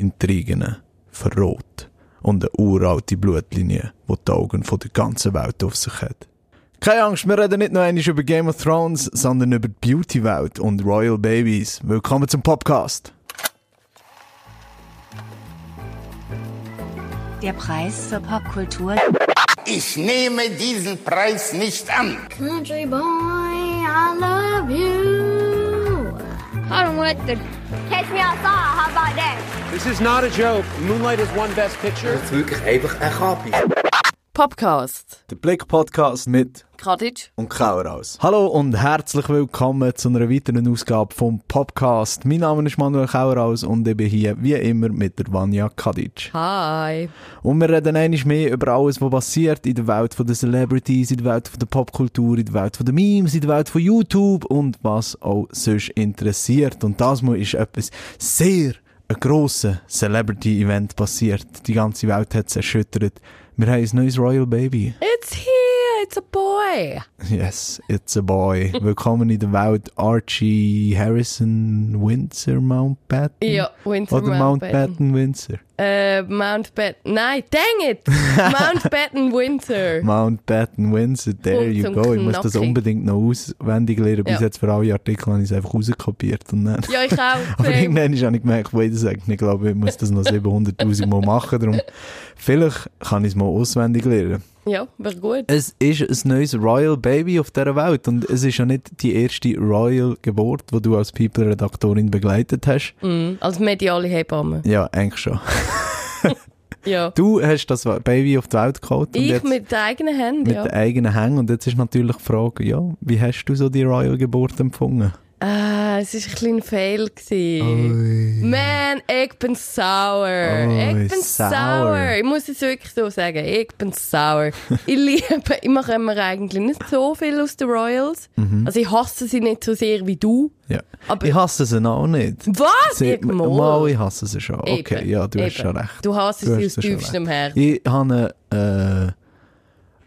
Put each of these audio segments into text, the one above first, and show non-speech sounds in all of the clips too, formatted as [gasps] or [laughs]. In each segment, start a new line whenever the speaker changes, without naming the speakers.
Intrigen verrot und eine uralte Blutlinie, die die Augen von der ganzen Welt auf sich hat. Keine Angst, wir reden nicht nur einmal über Game of Thrones, sondern über die Beauty-Welt und Royal Babies. Willkommen zum Podcast.
Der Preis für Popkultur.
Ich nehme diesen Preis nicht an.
Country boy, I love you.
I don't want the
Catch me outside, how about that?
This is not a joke. Moonlight has won Best Picture.
ist wirklich einfach ein Kapi.
Podcast.
Der Blick-Podcast mit
Kadic.
und Kauraus. Hallo und herzlich willkommen zu einer weiteren Ausgabe vom Podcast. Mein Name ist Manuel Kauraus und ich bin hier wie immer mit der Vanja Kadic.
Hi.
Und wir reden einmal mehr über alles, was passiert in der Welt der Celebrities, in der Welt der Popkultur, in der Welt der Memes, in der Welt von YouTube und was auch sonst interessiert. Und das Mal ist etwas sehr ein grosses Celebrity-Event passiert. Die ganze Welt hat es erschüttert. Wir haben ein neues Royal Baby.
It's here. It's a boy.
Yes, it's a boy. Willkommen in der Welt Archie Harrison Windsor Mountbatten.
Ja, Windsor
Oder
Mountbatten.
Windsor.
Äh, Mountbatten. Nein, dang it! [laughs] Mountbatten Windsor.
Mountbatten Windsor, there
Punkt
you go. Ich muss das unbedingt noch auswendig lernen. Bis
Ja.
jetzt für alle Artikel habe ich es einfach rauskopiert. Und dann.
Ja, ich [laughs] auch.
Aber irgendwann habe ich gemerkt, wait a second, ich glaube, ich muss das noch [laughs] 700'000 Mal machen. Darum, vielleicht kann ich es mal auswendig lernen.
Ja, wäre gut.
Es ist ein neues Royal Baby auf dieser Welt und es ist ja nicht die erste Royal Geburt, die du als People-Redaktorin begleitet hast.
Mhm. Als mediale Hebamme.
Ja, eigentlich schon. [laughs]
Ja.
Du hast das Baby auf die Welt geholt
Ich
jetzt
mit den eigenen Händen,
mit
ja.
den eigenen Hängen und jetzt ist natürlich die Frage, ja, wie hast du so die Royal Geburt empfunden?
Ah, es war ein kleiner Fail. Gewesen. Man, ich bin sauer.
Oi,
ich bin
sauer.
sauer. Ich muss es wirklich so sagen. Ich bin sauer. [laughs] ich liebe, ich mache immer eigentlich nicht so viel aus den Royals. Also ich hasse sie nicht so sehr wie du.
Ja.
Aber-
ich hasse sie auch nicht.
Was?
Sie,
Ich
mal,
mal.
ich hasse sie schon. Okay,
Eben,
ja, du hast
eben.
schon recht.
Du hasst
Du
sie
hast
aus tiefstem. Herzen.
Ich habe eine, äh,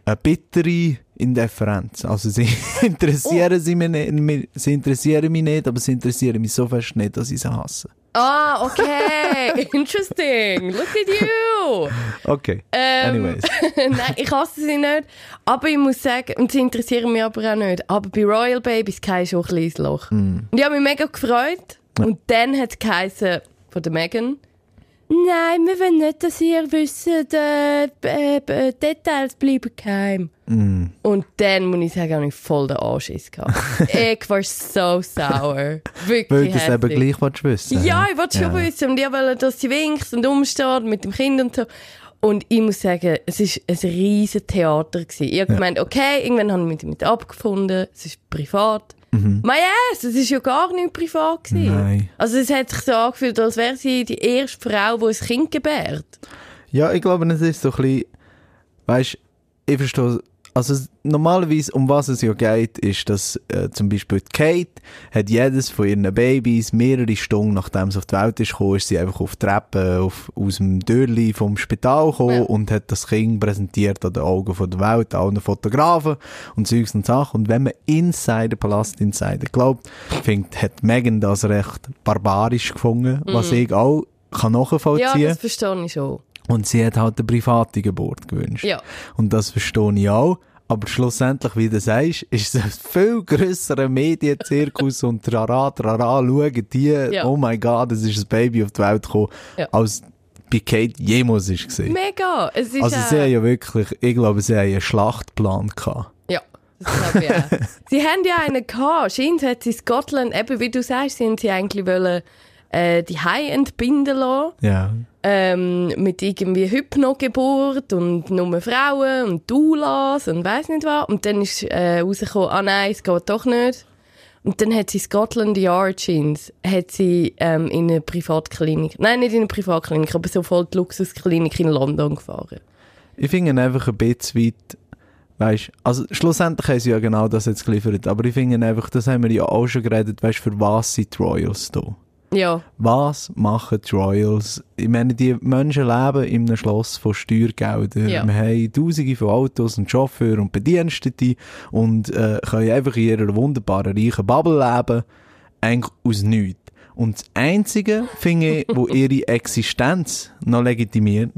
eine bittere Indifferenz. Also sie [laughs] interessieren, sie, mich nicht, sie interessieren mich nicht, aber sie interessieren mich so fest nicht, dass ich sie hasse.
Ah, okay. [laughs] Interesting. Look at you.
Okay,
Ähm,
anyways. [laughs]
Nein, ich hasse sie nicht. Aber ich muss sagen, und sie interessieren mich aber auch nicht. Aber bei Royal Babies kein schon ein kleines Loch. Und ich habe mich mega gefreut. Und dann hat es geheißen von der Megan, Nein, wir wollen nicht, dass ihr wisst, äh, äh, äh, Details bleiben geheim. Und dann, muss ich sagen, habe ich voll den Anschiss gehabt. [laughs] ich war so sauer. Wirklich
Weil du es eben gleich willst wissen
Ja, ich wollte schon
Ja.
wissen. Und ich wollte, dass sie winkt und umsteht mit dem Kind und so. Und ich muss sagen, es war ein riesen Theater. Gewesen. Ich habe gemeint, okay, irgendwann habe ich mich damit abgefunden. Es ist privat. Mhm. yes, es ist ja gar nicht privat. Gewesen.
Nein.
Also es hat sich so angefühlt, als wäre sie die erste Frau, die ein Kind gebärt.
Ja, ich glaube, es ist so ein bisschen, weißt, ich verstehe, also normalerweise, um was es ja geht, ist, dass äh, zum Beispiel Kate hat jedes von ihren Babys mehrere Stunden, nachdem sie auf die Welt ist gekommen, ist sie einfach auf die Treppe auf, aus dem Türli vom Spital gekommen
Ja.
und hat das Kind präsentiert an den Augen von der Welt, allen Fotografen und Zeugs und Sachen. Und wenn man Insider, Palast Insider glaubt, findet, hat Megan das recht barbarisch gefunden, was ich auch kann
Mhm. Ja,
nachvollziehen.
das verstehe ich schon.
Und sie hat halt eine private Geburt gewünscht.
Ja.
Und das verstehe ich auch. Aber schlussendlich, wie du sagst, ist es ein viel grösserer Medienzirkus und trara, trara, schauen die,
Ja.
oh mein Gott, es ist ein Baby auf die Welt gekommen,
Ja.
als bei Kate jemals gesehen.
Mega. Es ist
Also sie
äh,
haben ja wirklich, ich glaube, sie haben einen Schlachtplan gehabt.
Ja, das glaube ich auch. [laughs] sie haben ja einen gehabt. Scheint hat sie Scotland, eben wie du sagst, haben sie eigentlich wollen, äh, die Hai entbinden lassen.
Ja.
Ähm, mit irgendwie Hypnogeburt und nur Frauen und Doulas und weiss nicht was. Und dann ist äh, rausgekommen, ah nein, es geht doch nicht. Und dann hat sie Scotland Yard Jeans, hat sie ähm, in eine Privatklinik, nein, nicht in eine Privatklinik, aber so voll die Luxusklinik in London gefahren.
Ich finde einfach ein bisschen weit, weißt, also schlussendlich haben sie ja genau das jetzt geliefert, aber ich finde einfach, das haben wir ja auch schon geredet, weißt, für was sind die Royals da?
Ja,
Was machen die Royals? Ich meine, die Menschen leben in einem Schloss von Steuergeldern.
Ja.
Wir haben tausende von Autos und Chauffeurs und Bedienstete und äh, können einfach in ihrer wunderbaren, reichen Bubble leben, eigentlich aus nichts. Und das Einzige, finde ich, wo [laughs] ihre Existenz noch legitimiert,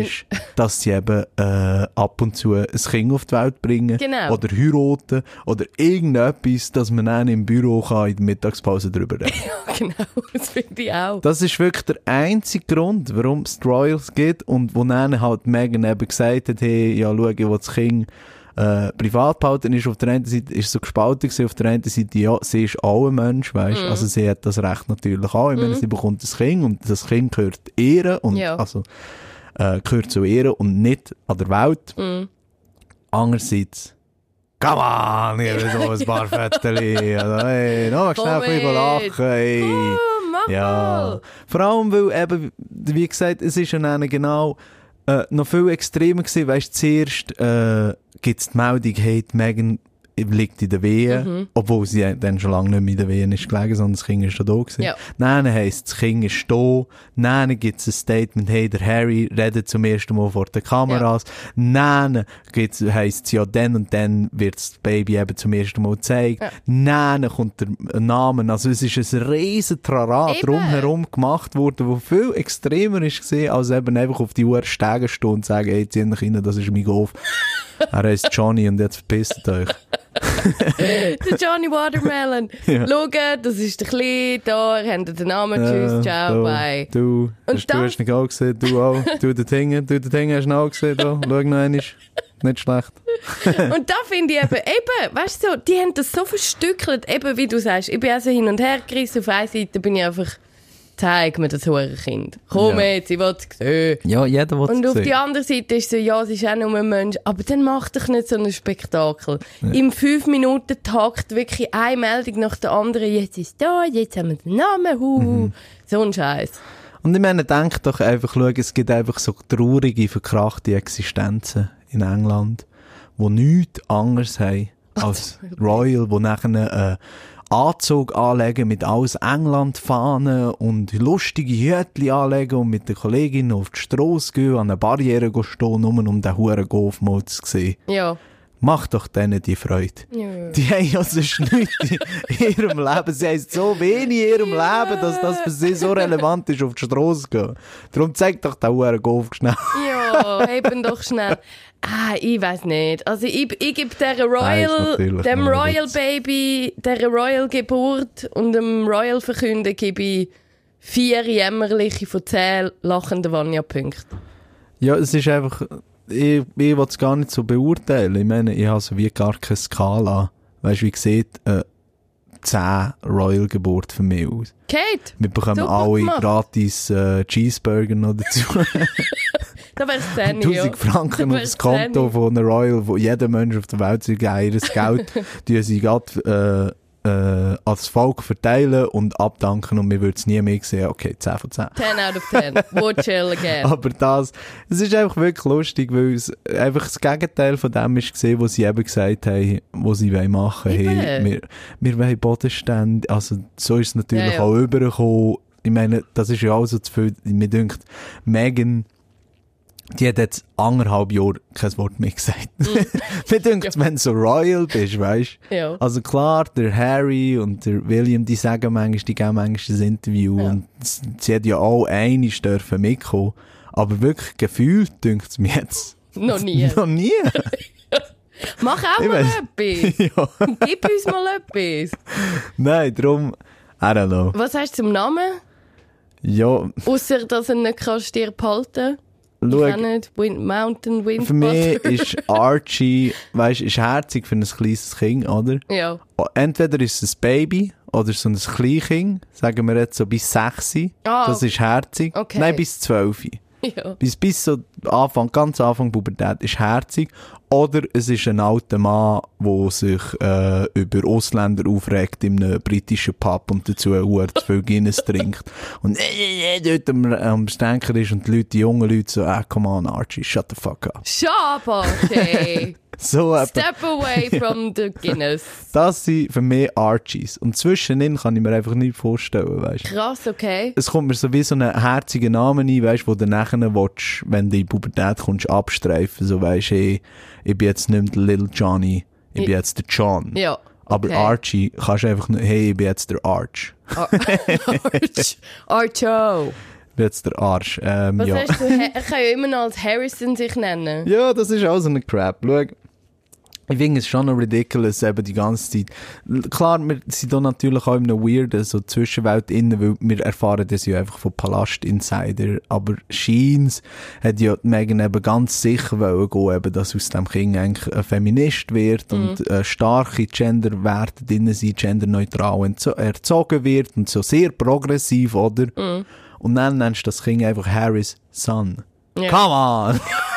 ist, [laughs] dass sie eben äh, ab und zu ein Kind auf die Welt bringen
Genau.
oder heiraten oder irgendetwas, dass man dann im Büro kann in der Mittagspause drüber reden [laughs]
genau, das finde ich auch.
Das ist wirklich der einzige Grund, warum es Royals gibt und wo dann halt Megan eben gesagt hat, hey, ja, schau, ich will das Kind äh, privat behalten, ist auf der einen Seite ist so gespalten gewesen, auf der einen Seite, ja, sie ist auch ein Mensch, weißt,
Mhm.
also sie hat das Recht natürlich auch, ich meine, sie bekommt das Kind und das Kind gehört ihr und,
Ja.
also, äh, gehört zu ihr und nicht an der Welt.
Mhm.
Andererseits, come on, hier so ein paar Fetteli, [laughs] also, hey, noch schnell ein bisschen lachen, hey.
Oh, mach
Ja,
mal.
vor allem, weil eben, wie gesagt, es ist ja genau äh, noch viel extremer gewesen. Weißt du, zuerst äh, gibt es die Meldung, hey, Megan liegt in der Wehe,
Mhm.
obwohl sie dann schon lange nicht mehr in der Wehe ist gelegen, sondern das Kind ist schon da gewesen.
Ja.
Dann heisst das Kind ist da, dann gibt es ein Statement, hey, der Harry redet zum ersten Mal vor den Kameras, dann gibt's, heisst es ja, dann und dann wird das Baby eben zum ersten Mal gezeigt, dann kommt der Name, also es ist ein riesen Trara drumherum gemacht worden, wo viel extremer ist gesehen, als eben einfach auf die Uhr steigen stehen und sagen, hey, zieh dich rein, das ist mein Golf. Er heißt Johnny und jetzt verpisst euch. [laughs]
Der Johnny Watermelon. [laughs]
Ja.
Schaut, das ist der Kleine, da, ihr habt den Namen, tschüss, ciao,
du,
bye.
Du,
Und
hast, du hast ihn auch gesehen, du auch. Du den Dingen, du den Dingen hast du auch gesehen, da. Schau noch einmal. Nicht schlecht. [laughs]
Und da finde ich eben, eben, weißt du, so, die haben das so verstückelt, eben wie du sagst, ich bin also hin und her gerissen, auf einer Seite bin ich einfach, zeig mir das hure Kind. Komm
Ja.
jetzt, ich will es sehen.
Ja, jeder will
Und
es
auf die
sehen.
andere Seite ist so, ja, sie ist auch nur ein Mensch, aber dann mach doch nicht so ein Spektakel. Im 5-Minuten-Takt wirklich eine Meldung nach der anderen, jetzt ist da, jetzt haben wir den Namen, hu,
Mhm.
so ein Scheiß.
Und ich meine, denk doch einfach, schau, es gibt einfach so traurige, verkrachte Existenzen in England, die nichts anderes haben [laughs] als Royal, die nachher einen Anzug anlegen mit alles England-Fahnen und lustige Hütchen anlegen und mit den Kolleginnen auf die Strasse gehen, an einer Barriere stehen, nur um den huren Golf mal zu sehen.
Ja.
Mach doch denen die Freude.
Ja.
Die haben ja sonst nichts in ihrem Leben. Sie haben so wenig in ihrem Leben, dass das für sie so relevant ist, auf die Straße zu gehen. Darum zeig doch den Huren Golf schnell.
Ja, eben doch schnell. Ah, ich weiß nicht. Also ich, ich gebe der Royal,
natürlich
dem Royal. Baby, der Royal Geburt und dem Royal Verkünden gebe ich vier jämmerliche von zehn lachenden Vanya-Punkten.
Ja, es ist einfach, ich, ich will es gar nicht so beurteilen. Ich meine, ich habe so wie gar keine Skala. Weißt du, wie sieht äh, 10 Royal Geburt für mich aus?
Kate,
Wir bekommen
Super
alle
gemacht.
gratis äh, Cheeseburger noch dazu. [laughs]
da wär's 10,
1000
ja.
Franken
Da
auf das Konto
10.
von einer Royal, wo jeder Mensch auf der Welt sein ihres Geld, [laughs] die sie gerade äh, äh, als Volk verteilen und abdanken und wir würden es nie mehr sehen. Okay, 10 von 10.
10 out of 10. Would chill again. [laughs]
Aber das, es ist einfach wirklich lustig, weil es einfach das Gegenteil von dem ist gesehen, was sie eben gesagt haben, was sie wollen machen. Hey, wir, wir wollen Bodenstände, also so ist es natürlich
Ja, ja.
auch übergekommen. Ich meine, das ist ja auch so zu viel, mir denkt, Megan, die hat jetzt anderthalb Jahre kein Wort mehr gesagt. [laughs] mir denkt, wenn du so royal bist, weißt
Mm. Ja.
Also klar, der Harry und der William, die sagen manchmal, die geben manchmal das Interview
Ja.
und sie hat ja auch einig dürfen mitkommen. Aber wirklich gefühlt dünkt es mir jetzt. [laughs]
Noch nie. [laughs]
Noch nie.
Mach auch
Ich
mal etwas.
ja.
Gib uns mal etwas.
Nein, darum, I don't know.
Was hast du zum Namen?
Ja,
Ausser, dass er nicht kannst dir behalten Ich
schau,
kann nicht. Wind, Mountain Wind.
für mich ist Archie, weißt, ist herzig für ein kleines Kind, oder?
Ja.
Entweder ist es ein Baby oder so ein Kleinkind, sagen wir jetzt so bis 6.
Ah,
das ist herzig.
okay.
Nein, bis 12. [laughs]
Ja.
Bis, bis so Anfang, ganz Anfang Pubertät ist herzig. Oder es ist ein alter Mann, der sich äh, über Ausländer aufregt in einem britischen Pub und dazu ein zu viel Guinness [laughs] trinkt. Und äh, äh, äh, dort am, am Stänker ist und die Leute, die jungen Leute so, ah, come on Archie, shut the fuck up.
Shop, okay. [laughs]
So.
Step away from the Guinness. [laughs]
Das sind für mich Archies. Und zwischen ihnen kann ich mir einfach nicht vorstellen, weißt
Krass, okay.
es kommt mir so wie so einen herzigen Namen ein, weißt, wo du nachher willst, wenn du in die Pubertät kommst, abstreifen, so weisst, hey, ich bin jetzt nicht der Little Johnny, ich bin jetzt der John.
Ja.
Aber
Okay.
Archie kannst du einfach nur, hey, ich bin jetzt der Arch.
Ar [laughs] Arch. Archo.
Ich bin jetzt der Arsch. Ähm,
Was
ja.
hast du? Er kann ja immer noch als Harrison sich nennen.
Ja, das ist auch so ein Crap. Schau, ich finde es schon noch ridiculous, eben die ganze Zeit. Klar, wir sind da natürlich auch in einer weirden so Zwischenwelt innen, weil wir erfahren das ja einfach von Palast Insider. Aber Sheens hat ja die Megan eben ganz sicher wollen gehen, eben, dass aus dem Kind eigentlich ein Feminist wird und äh, starke Genderwerte drin sind, genderneutral erzogen wird und so sehr progressiv, oder? Und dann nennst du das Kind einfach Harris Son.
Ja.
Come on! [laughs]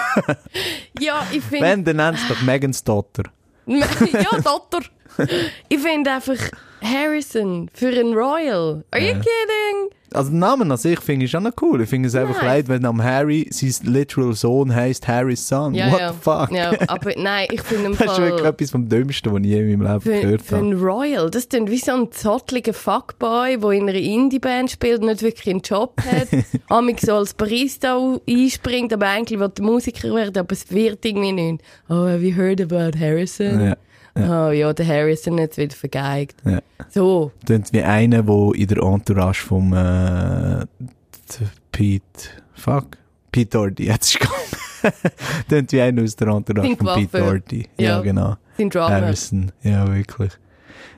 Ja, ich finde.
Wenn, dann nennst doch Megans Tochter. [laughs]
ja, Dotter. Ich finde einfach Harrison für ein Royal. Are you kidding?
Also den Namen an sich finde ich schon noch cool. Ich finde es einfach
Nein.
leid, wenn am Harry sein literal Sohn heisst Harry's Son.
Ja,
What
ja.
the fuck?
Ja, aber nein, ich finde [laughs] im
Das ist wirklich
Fall.
etwas vom Dümmsten, was ich je in meinem Leben
Für,
gehört
für
habe.
einen Royal, das klingt wie so ein zottliger Fuckboy, der in einer Indie-Band spielt und nicht wirklich einen Job hat. [laughs] Amig so als Barista einspringt, aber eigentlich will der Musiker werden, aber es wird irgendwie nicht. Oh, have you heard about Harrison?
Ja.
Oh ja, der Harrison hat wieder vergeigt.
Ja.
So.
Klingt wie einer, der in der Entourage vom äh, Pete... Fuck. Pete Doherty, jetzt ist gekommen. Klingt [laughs] wie einer aus der Entourage
Pink
von Pete
Waffe.
Doherty. Ja,
Ja.
genau.
Sein Drummer.
Harrison. Ja, wirklich.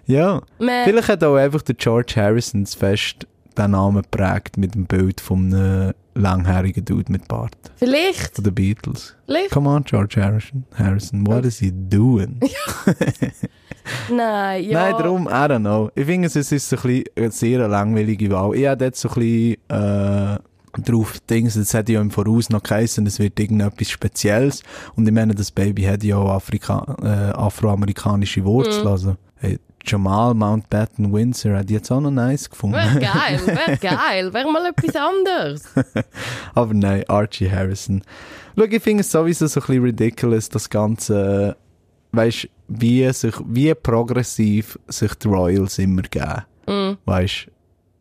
Ja.
Man,
Vielleicht hat auch einfach der George Harrison das fest den Namen geprägt mit dem Bild von einem langhärigen Dude mit Bart.
vielleicht.
Von den Beatles.
Vielleicht.
Come on, George Harrison. Harrison, what is he doing? [laughs]
Nein, ja.
Nein, darum, I don't know. Ich finde, es ist so ein bisschen eine sehr langweilige Wahl. Ich habe jetzt so ein bisschen äh, drauf Dings, es hat ja im Voraus noch geheißen, es wird irgendetwas Spezielles. Und ich meine, das Baby hat ja auch Afrika äh, afroamerikanische Wurzeln.
Mhm.
Also, Jamal Mountbatten Windsor hat jetzt auch noch nice gefunden.
Wäre geil, [laughs] wäre geil. Wäre mal etwas anderes. [laughs]
Aber nein, Archie Harrison. Schau, ich finde es sowieso so ein bisschen ridiculous, das Ganze, weißt wie sich, wie progressiv sich die Royals immer geben.
Mm.
Weißt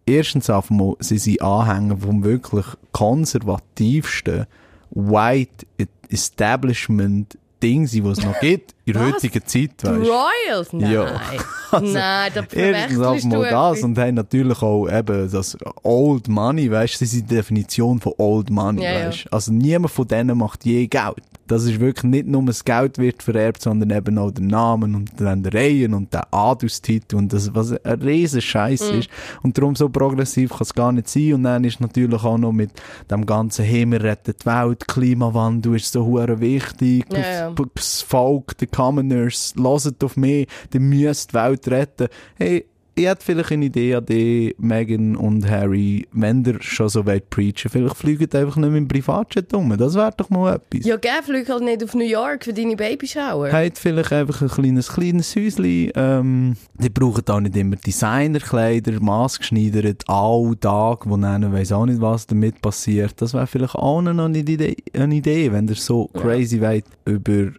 erstens einmal, sie sind Anhänger vom wirklich konservativsten White Establishment Ding, die es noch gibt, in der heutigen Zeit, weißt
Royals? Nein.
Ja. [laughs] Also,
Nein, da
Erstens
verwechselst du
einmal das und haben natürlich auch eben das Old Money, weißt du, sie sind die Definition von Old Money,
Ja, ja.
weißt Also niemand von denen macht je Geld. Das ist wirklich nicht nur das Geld wird vererbt, sondern eben auch der Namen und die Ländereien und der Adelstitel und das, was ein riesen Scheiß
Mhm.
ist. Und darum so progressiv kann es gar nicht sein. Und dann ist natürlich auch noch mit dem ganzen Himmel rettet die Welt, Klimawandel ist so hure wichtig,
Ja, ja.
Das Volk, die Commoners, hört auf mich, die müsst die Welt retten. Hey, ich hätte vielleicht eine Idee an die, Meghan und Harry, wenn ihr schon so weit preachen, vielleicht fliegt einfach nicht mit dem Privatjet um. Das wäre doch mal etwas.
Ja, gell, flieg halt nicht auf New York für deine Babyshower.
Habt vielleicht einfach ein kleines, kleines Häuschen. Ähm, die brauchen auch nicht immer Designerkleider, maßgeschneidert, all Tag, wo dann weiss auch nicht, was damit passiert. Das wäre vielleicht auch noch eine Idee, eine Idee wenn ihr so crazy weit über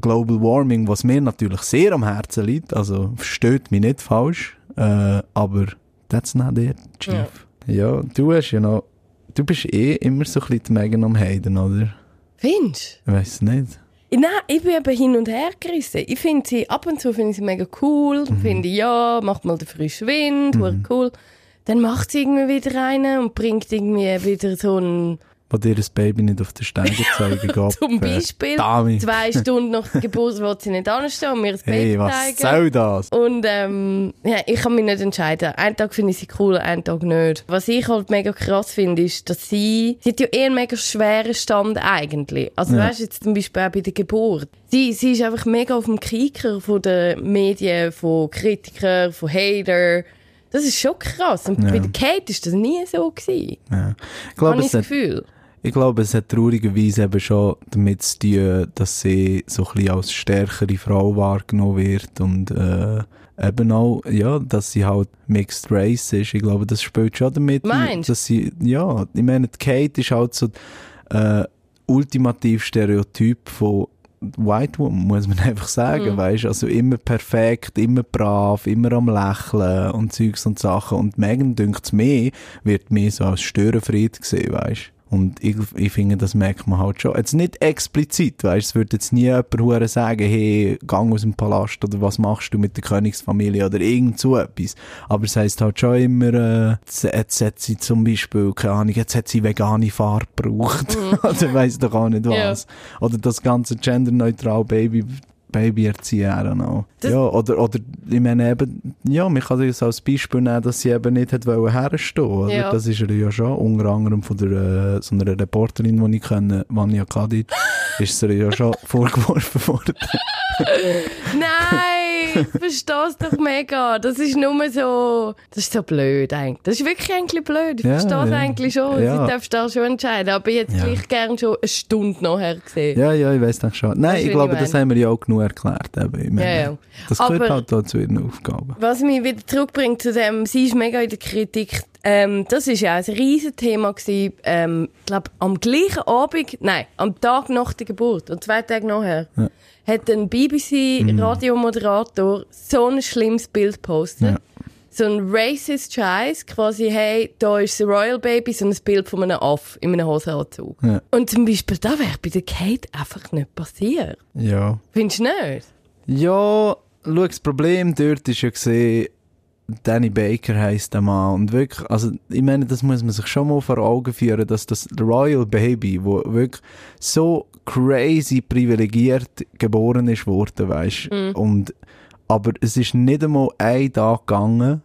Global Warming, was mir natürlich sehr am Herzen liegt, also versteht mich nicht falsch, äh, aber that's not it, Chief. Ja. du hast ja noch, du bist eh immer so ein bisschen Megan am Heiden, oder?
Findest
Ich weiss nicht.
du? Nein, ich bin eben hin und her gerissen. Ich finde sie, ab und zu finde ich sie mega cool.
Mhm.
Finde ich, ja, macht mal den frischen Wind, mhm. cool. Dann macht sie irgendwie wieder rein und bringt irgendwie wieder so ein,
dir das Baby nicht auf den Stein zeigen geht. [laughs]
zum Beispiel,
Verdammt.
zwei Stunden nach der Geburt will sie nicht anstehen und mir das
Hey,
Baby
was
zeigen.
soll das?
Und ähm, ja, ich kann mich nicht entscheiden. Einen Tag finde ich sie cool, einen Tag nicht. Was ich halt mega krass finde, ist, dass sie, sie hat ja eher einen mega schweren Stand eigentlich. Also
Ja.
weißt du, jetzt zum Beispiel auch bei der Geburt. Sie, sie ist einfach mega auf dem Kicker von den Medien, von Kritikern, von Hatern. Das ist schon krass. Und
Ja.
bei der Kate ist das nie so gewesen.
Ja. Ich glaube,
Habe ich das
hat,
Gefühl.
Ich glaube, es hat traurigerweise eben schon damit zu tun, dass sie so ein bisschen als stärkere Frau wahrgenommen wird und äh, eben auch, ja, dass sie halt Mixed Race ist. Ich glaube, das spielt schon damit. ein,
Meinst?
Dass sie, ja, ich meine, Kate ist halt so äh, ultimativ Stereotyp von White Woman, muss man [laughs] einfach sagen,
Mhm.
weißt Also immer perfekt, immer brav, immer am Lächeln und Zeugs und Sachen. Und Megan, dünkt's mir, wird mehr so als Störenfried gesehen, weißt Und ich, ich finde, das merkt man halt schon. Jetzt nicht explizit, weißt es würde jetzt nie jemand sagen, hey, gang aus dem Palast oder was machst du mit der Königsfamilie oder irgend so etwas. Aber es heisst halt schon immer, äh, jetzt, hat sie zum Beispiel, keine Ahnung, jetzt hat sie vegane Farbe gebraucht. [laughs] oder weiss doch auch nicht
Ja.
was. Oder das ganze genderneutral Baby, Baby erziehen, I don't know.
Das-
ja, oder, oder, ich meine eben, ja, man kann das als Beispiel nehmen, dass sie eben nicht hat wollen herstehen, oder?
Ja.
Das ist ihr ja schon, unter anderem von der, äh, so einer Reporterin, die ich kenne, Vanja Kadic, [laughs] ist sie ja schon vorgeworfen worden.
Nein, ich verstehe es doch mega. Das ist nur so, das ist so blöd eigentlich. Das ist wirklich eigentlich blöd. Ich
Ja,
verstehe es
ja.
eigentlich schon.
Ja.
Sie darfst da schon entscheiden. Aber ich hätte
Ja.
gleich gerne schon eine Stunde nachher gesehen.
Ja, ja, ich weiss das schon. Nein, ich glaube,
ich
das haben wir ja auch genug erklärt. Eben. Ich meine. Das gehört
Aber-
halt auch zu ihren Aufgaben.
Was mich wieder zurückbringt zu dem, sie ist mega in der Kritik. Ähm, das ist ja ein riesen Thema gewesen. Ähm, ich glaube, am gleichen Abend, nein, am Tag nach der Geburt und zwei Tage nachher,
Ja.
Hat ein BBC-Radiomoderator so ein schlimmes Bild gepostet.
Ja.
So ein racist Scheiß, quasi, hey, da ist das Royal Baby, so ein Bild von einem Aff in einem Hosenanzug.
Ja.
Und zum Beispiel, da wäre bei der Kate einfach nicht passiert.
Ja.
Findest du nicht?
Ja, schau, das Problem dort ist ja gesehen, Danny Baker heisst der Mann. Und wirklich, also, ich meine, das muss man sich schon mal vor Augen führen, dass das Royal Baby, wo wirklich so crazy privilegiert geboren ist worden, weißt Und, aber es ist nicht einmal ein Tag gegangen,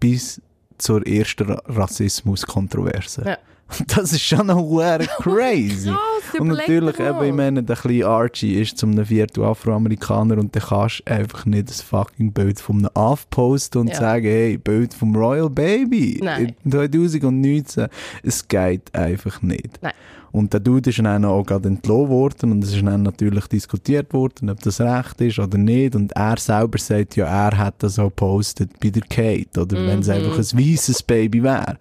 bis zur ersten Ra Rassismus-Kontroverse.
Ja. [laughs]
Das ist schon noch hure [laughs] crazy.
Krass,
Und natürlich,
mal.
eben, ich meine, der kleine Archie ist zum Viertel Afroamerikaner und dann kannst du einfach nicht das fucking Bild von einem Aff posten und
Ja.
sagen, hey, Bild vom Royal Baby
Nein.
in 2019. Es geht einfach nicht.
Nein.
Und der Dude ist dann auch gerade entlohnt worden und es ist dann natürlich diskutiert worden, ob das recht ist oder nicht. Und er selber sagt ja, er hat das auch gepostet bei der Kate, oder wenn
Mhm.
es einfach ein weißes Baby wäre.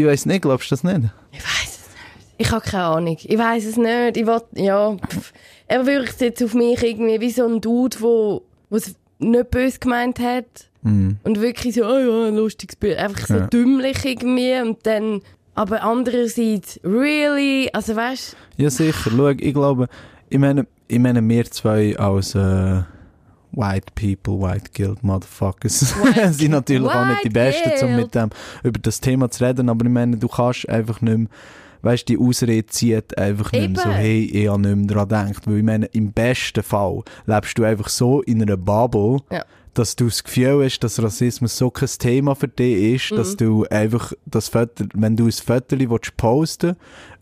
Ich weiß nicht, glaubst du das nicht?
Ich weiß es nicht. Ich habe keine Ahnung. Ich weiß es nicht. Ich will, ja, pff. er wirkt jetzt auf mich irgendwie wie so ein Dude, wo es nicht böse gemeint hat. Und wirklich so, oh ja, ein lustiges Bild. Einfach so
Ja.
dümmlich irgendwie. Und dann, aber andererseits, really? Also weißt
Ja, sicher. Schau, ich glaube, ich meine, ich meine, wir zwei als äh, White People, White Guild Motherfuckers.
White- [laughs]
sind natürlich auch nicht die
White
Besten, um mit dem über das Thema zu reden, aber ich meine, du kannst einfach nicht mehr, weißt, die Ausrede zieht einfach nicht mehr so, hey, ich habe nicht mehr daran gedacht, weil ich meine, im besten Fall lebst du einfach so in einer Bubble,
Ja.
dass du das Gefühl hast, dass Rassismus so kein Thema für dich ist,
Mhm.
dass du einfach das Foto, wenn du ein Foto willst posten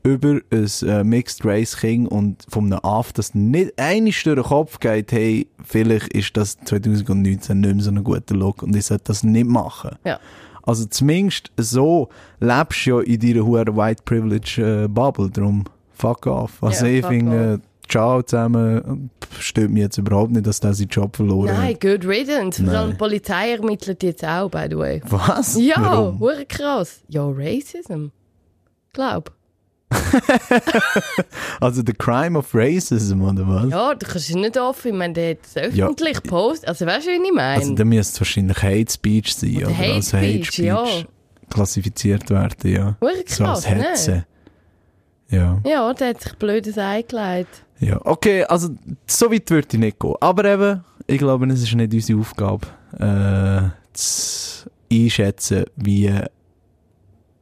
über ein äh, Mixed Race King und von einem Aff, das nicht einig durch den Kopf geht, hey, vielleicht ist das 2019 nicht mehr so ein guter Look und ich sollte das nicht machen.
Ja.
Also zumindest so lebst du ja in deiner hohen White Privilege äh, Bubble, darum fuck off. Also
Ja,
ich finde, ciao zusammen, stört mich jetzt überhaupt nicht, dass der seinen Job verloren hat.
Nein, good riddance. Vor allem die Polizei ermittelt jetzt auch, by the way.
Was?
Ja, krass. Ja, Racism. Glaub. [laughs]
Also the crime of racism, oder was?
Ja, du kannst es nicht offen. Ich meine, der hat es öffentlich gepostet. Also weißt du, wie ich meine?
Also da müsste es wahrscheinlich Hate Speech sein,
Oder
oder?
Hate
als Hate
Speech, ja.
klassifiziert werden, ja.
Hure
So als
krass, ne?
Hetze. Ja.
Ja, der hat sich blödes eingelegt.
ja. Okay, also so weit würde ich nicht gehen. Aber eben, ich glaube, es ist nicht unsere Aufgabe, äh, zu einschätzen, wie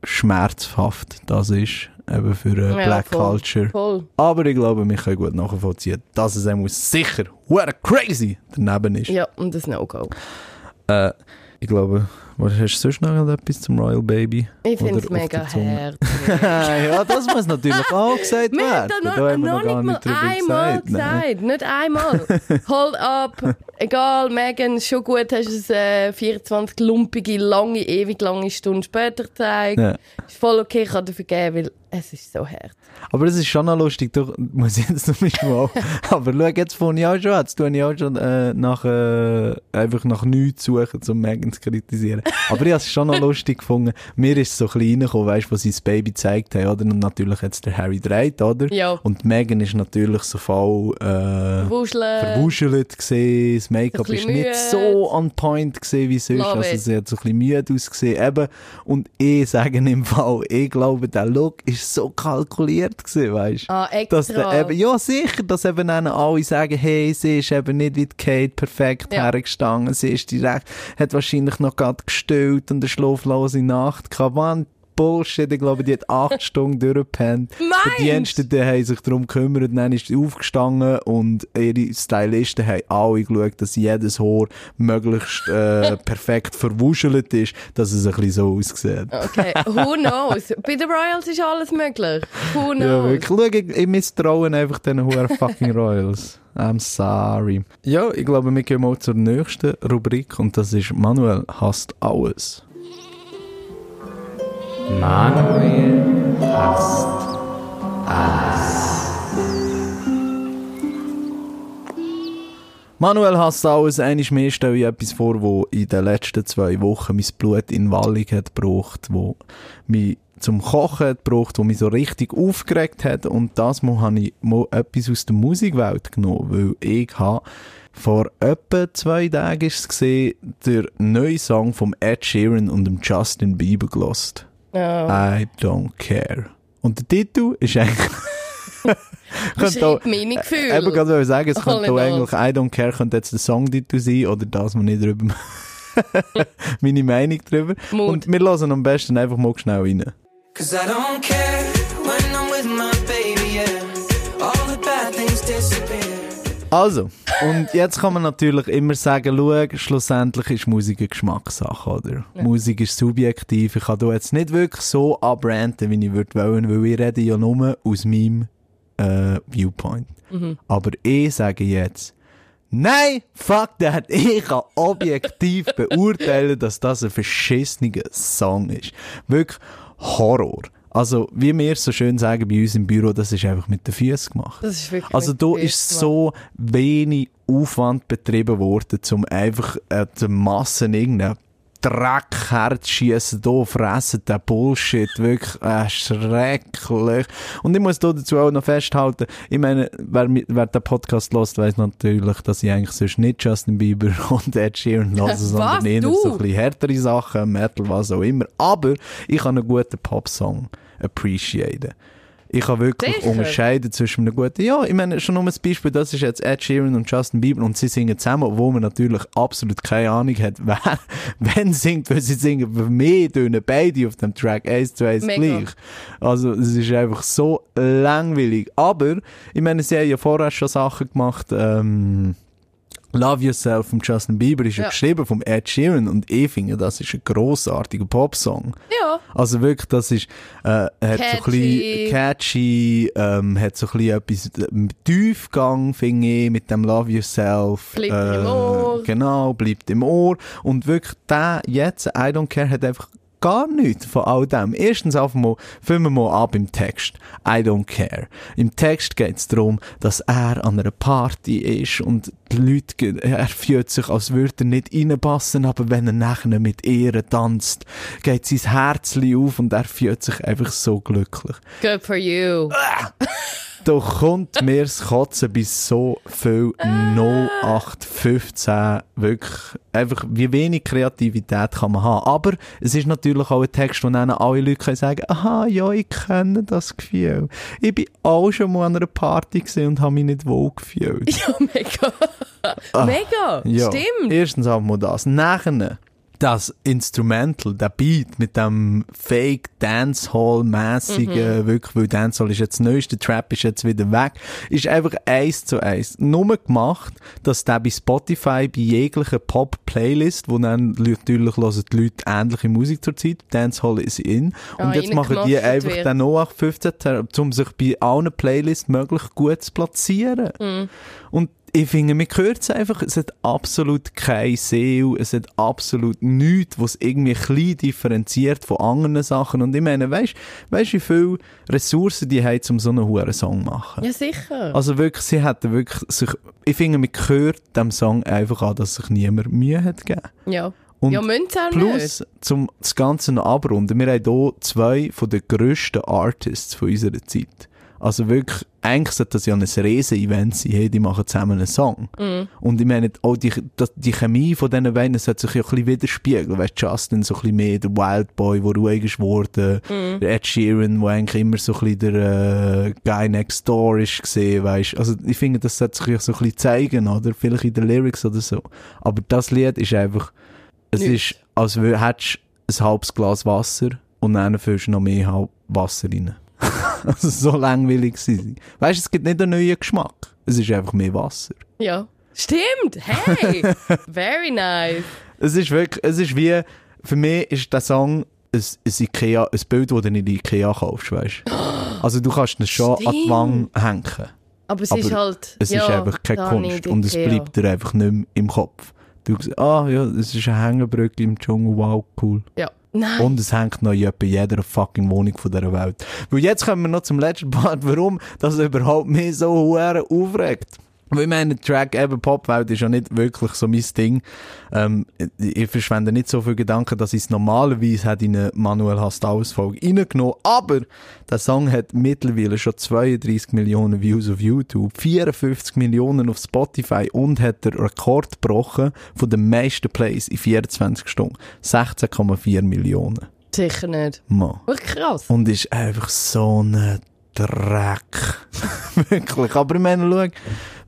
schmerzhaft das ist, eben für äh,
Ja,
Black
voll.
Culture.
Voll.
Aber ich glaube, wir können gut nachvollziehen, dass es einmal sicher hure crazy daneben ist.
Ja, und das No-Go.
Äh, ich glaube, was hast du sonst noch etwas zum Royal Baby?
Ich finde es mega herzig. [laughs]
ja, das muss natürlich auch gesagt
Wir haben
werden.
da noch, noch nicht mal einmal
gesagt.
Gesagt. Nicht einmal. [laughs] Hold up. Egal, Megan, schon gut, hast du es äh, 24 lumpige, lange, ewig lange Stunden später gezeigt.
Ja.
Ist voll okay, ich kann dir vergeben, weil es ist so hart.
Aber es ist schon noch lustig, du muss ich jetzt zum Beispiel auch. Aber schau, jetzt von ich auch schon, jetzt tue ich auch schon äh, nach, äh, einfach nach nichts suchen, um Megan zu kritisieren. Aber ich habe es schon noch lustig gefunden. Mir ist es so klein gekommen, weißt du, wo sie das Baby gezeigt haben, oder? Und natürlich jetzt der Harry dreht, oder?
Ja.
Und Megan ist natürlich so voll, äh,
Wuscheln.
verwuschelt gesehen, das Make-up ist nicht
müde.
so on point gesehen wie sonst,
Love
also sie hat so ein bisschen müde ausgesehen, eben, und ich sage im Fall, ich glaube, der Look ist so kalkuliert gewesen, weißt
Ah,
Dass
extra.
der eben, ja, sicher, dass eben dann alle sagen, hey, sie ist eben nicht wie die Kate perfekt
Ja.
hergestanden, sie ist direkt, hat wahrscheinlich noch gerade gestillt und eine schlaflose Nacht gehabt. Mann, Bullshit, ich glaube, die hat acht [laughs] Stunden durchgepennt. Die Dienste die haben sich darum gekümmert, dann ist sie aufgestanden und ihre Stylisten haben alle geschaut, dass jedes Haar möglichst äh, [laughs] perfekt verwuschelt ist, dass es ein bisschen so aussieht.
Okay, who [laughs] knows? Bei den Royals ist alles möglich. Who knows?
Ja, wirklich. Schau, ich, ich misstraue einfach diesen hohen fucking Royals. I'm sorry. Ja, ich glaube, wir gehen mal zur nächsten Rubrik und das ist Manuel hasst alles.
Manuel hasst
Manuel hasst alles. Einmal mehr stelle ich etwas vor, wo in den letzten zwei Wochen mein Blut in Wallung hat gebraucht, wo mich zum Kochen gebraucht, wo mich so richtig aufgeregt hat. Und das Mal habe ich mal etwas aus der Musikwelt genommen, weil ich habe vor etwa zwei Tagen ist es gesehen, der neue Song vom Ed Sheeran und dem Justin Bieber gelost. I don't care. Und der Titel ist eigentlich [laughs] könnte auch,
Beschreibt meine Gefühle.
Eben gerade wollte ich sagen, es
All
könnte
in
auch eigentlich I don't care könnte jetzt der Songtitel sein oder das man nicht drüber [laughs] [laughs] meine Meinung drüber.
Mut.
Und wir hören am besten einfach mal schnell rein.
Cause I don't care when I'm with my baby, yeah. All the bad things disappear.
Also, und jetzt kann man natürlich immer sagen, schau, schlussendlich ist Musik eine Geschmackssache, oder? Musik ist subjektiv. Ich kann da jetzt nicht wirklich so abranten, wie ich würde wollen, weil ich rede ja nur aus meinem äh, Viewpoint. Aber ich sage jetzt, nein, fuck that, [laughs] ich kann objektiv beurteilen, dass das ein verschissener Song ist. Wirklich Horror. Also, wie wir so schön sagen bei uns im Büro, das ist einfach mit den Füßen gemacht.
Das ist wirklich
Also da ist so wenig Aufwand betrieben worden, um einfach äh, die Massen irgendeinen Dreck herzuschiessen, da fressen den Bullshit, wirklich äh, schrecklich. Und ich muss da dazu auch noch festhalten, ich meine, wer, wer den Podcast lost, weiß natürlich, dass ich eigentlich sonst nicht Justin Bieber [laughs] und Ed Sheeran höre, sondern eher so ein bisschen härtere Sachen, Metal, was auch immer. Aber ich kann einen guten Popsong appreciaten. Ich kann wirklich
Sicher?
unterscheiden zwischen einem guten, ja, ich meine, schon nur ein Beispiel, das ist jetzt Ed Sheeran und Justin Bieber und sie singen zusammen, obwohl man natürlich absolut keine Ahnung hat, [laughs] wer, wenn singt, weil sie singen für mich tönen beide auf dem Track eins zu eins gleich. Also, es ist einfach so langweilig. Aber, ich meine, sie haben ja vorher schon Sachen gemacht, ähm, Love Yourself von Justin Bieber ist ja.
Ja.
geschrieben vom Ed Sheeran und ich finde, das ist ein grossartiger Popsong.
Ja.
Also wirklich, das ist, äh, hat so ein
Catchy.
bisschen catchy, ähm, hat so ein bisschen etwas äh, Tiefgang, finde ich, mit dem Love Yourself.
Bleibt
äh,
im Ohr.
Genau, bleibt im Ohr. Und wirklich, der jetzt, I Don't Care, hat einfach gar nichts von all dem. Erstens einfach mal, filmen wir mal ab im Text. I don't care. Im Text geht es darum, dass er an einer Party ist und die Leute, er fühlt sich, als würde er nicht reinpassen, aber wenn er nachher mit ihr tanzt, geht sein Herzli auf und er fühlt sich einfach so glücklich.
Good for you.
Da kommt mir das Kotzen bei so viel 0815 wirklich einfach, wie wenig Kreativität kann man haben. Aber es ist natürlich auch ein Text, wo dann alle Leute können sagen, aha, ja, ich kenne das Gefühl. Ich bin auch schon mal an einer Party und habe mich nicht wohl gefühlt. [laughs]
Ja, mega. mega.
Ah, Ja.
Stimmt.
Erstens einmal das. Nachher das Instrumental, der Beat mit dem Fake Dancehall-mässigen, wirklich, weil Dancehall ist jetzt das neueste, Trap ist jetzt wieder weg, ist einfach eins zu eins. Nur gemacht, dass der bei Spotify bei jeglicher Pop-Playlist, wo dann natürlich hören die Leute ähnliche Musik zurzeit, Dancehall ist in, und
Ah,
jetzt machen die einfach
wird.
den 0815, um sich bei allen Playlists möglichst gut zu platzieren.
Mhm.
Und ich finde, man hört es einfach, es hat absolut keine Seele, es hat absolut nichts, was irgendwie ein bisschen differenziert von anderen Sachen. Und ich meine, weißt du, wie viele Ressourcen die haben, um so einen hohen Song zu machen?
Ja, sicher.
Also wirklich, sie hätten wirklich sich, ich finde, man hört dem Song einfach an, dass sich niemand Mühe hat gegeben.
ja.
Und
ja,
Plus,
nicht.
zum das Ganze noch abrunden, wir haben hier zwei von den grössten Artists von unserer Zeit. Also wirklich eigentlich sollte das ja ein Riesen-Event sein, hey, die machen zusammen einen Song. Und ich meine, auch die, die Chemie von diesen beiden sollte sich ja ein bisschen widerspiegeln. Weißt Justin so ein bisschen mehr der Wild Boy, der ruhig ist geworden, der Ed Sheeran, der eigentlich immer so ein bisschen der äh, Guy Next Door ist gesehen, weißt Also ich finde, das sollte sich ja so ein bisschen zeigen, oder? Vielleicht in den Lyrics oder so. Aber das Lied ist einfach, es
Nichts.
ist, als hättest du ein halbes Glas Wasser und dann füllst du noch mehr Wasser rein. [laughs] also so langweilig sie. Weißt du, es gibt nicht einen neuen Geschmack. Es ist einfach mehr Wasser.
Ja. Stimmt. Hey. [laughs] Very nice.
Es ist wirklich, es ist wie, für mich ist der Song ein, ein Ikea, ein Bild, das du in die Ikea kaufst, weißt. [gasps] Also du kannst es schon an die
Stimmt.
Wange hängen.
Aber es
Aber
ist halt.
Es
ja,
ist einfach keine Kunst und es bleibt dir einfach nicht mehr im Kopf. Du sagst, ah ja, es ist eine Hängebrücke im Dschungel, wow, cool.
Ja. Nein.
Und es hängt noch in jeder fucking Wohnung von dieser Welt. Weil jetzt kommen wir noch zum letzten Part, warum das überhaupt mich so aufregt. Weil ich meine, Track eben Popwelt ist ja nicht wirklich so mein Ding. Ähm, ich verschwende nicht so viel Gedanken, dass ich es normalerweise hätte in eine Manuel Hastaus Folge reingenommen. Aber der Song hat mittlerweile schon 32 Millionen Views auf YouTube, 54 Millionen auf Spotify und hat den Rekord gebrochen von den meisten Plays in 24 Stunden. 16,4 Millionen.
Sicher nicht.
Mann.
Wirklich krass.
Und ist einfach so ein Dreck. [laughs] Wirklich. Aber ich meine, schau,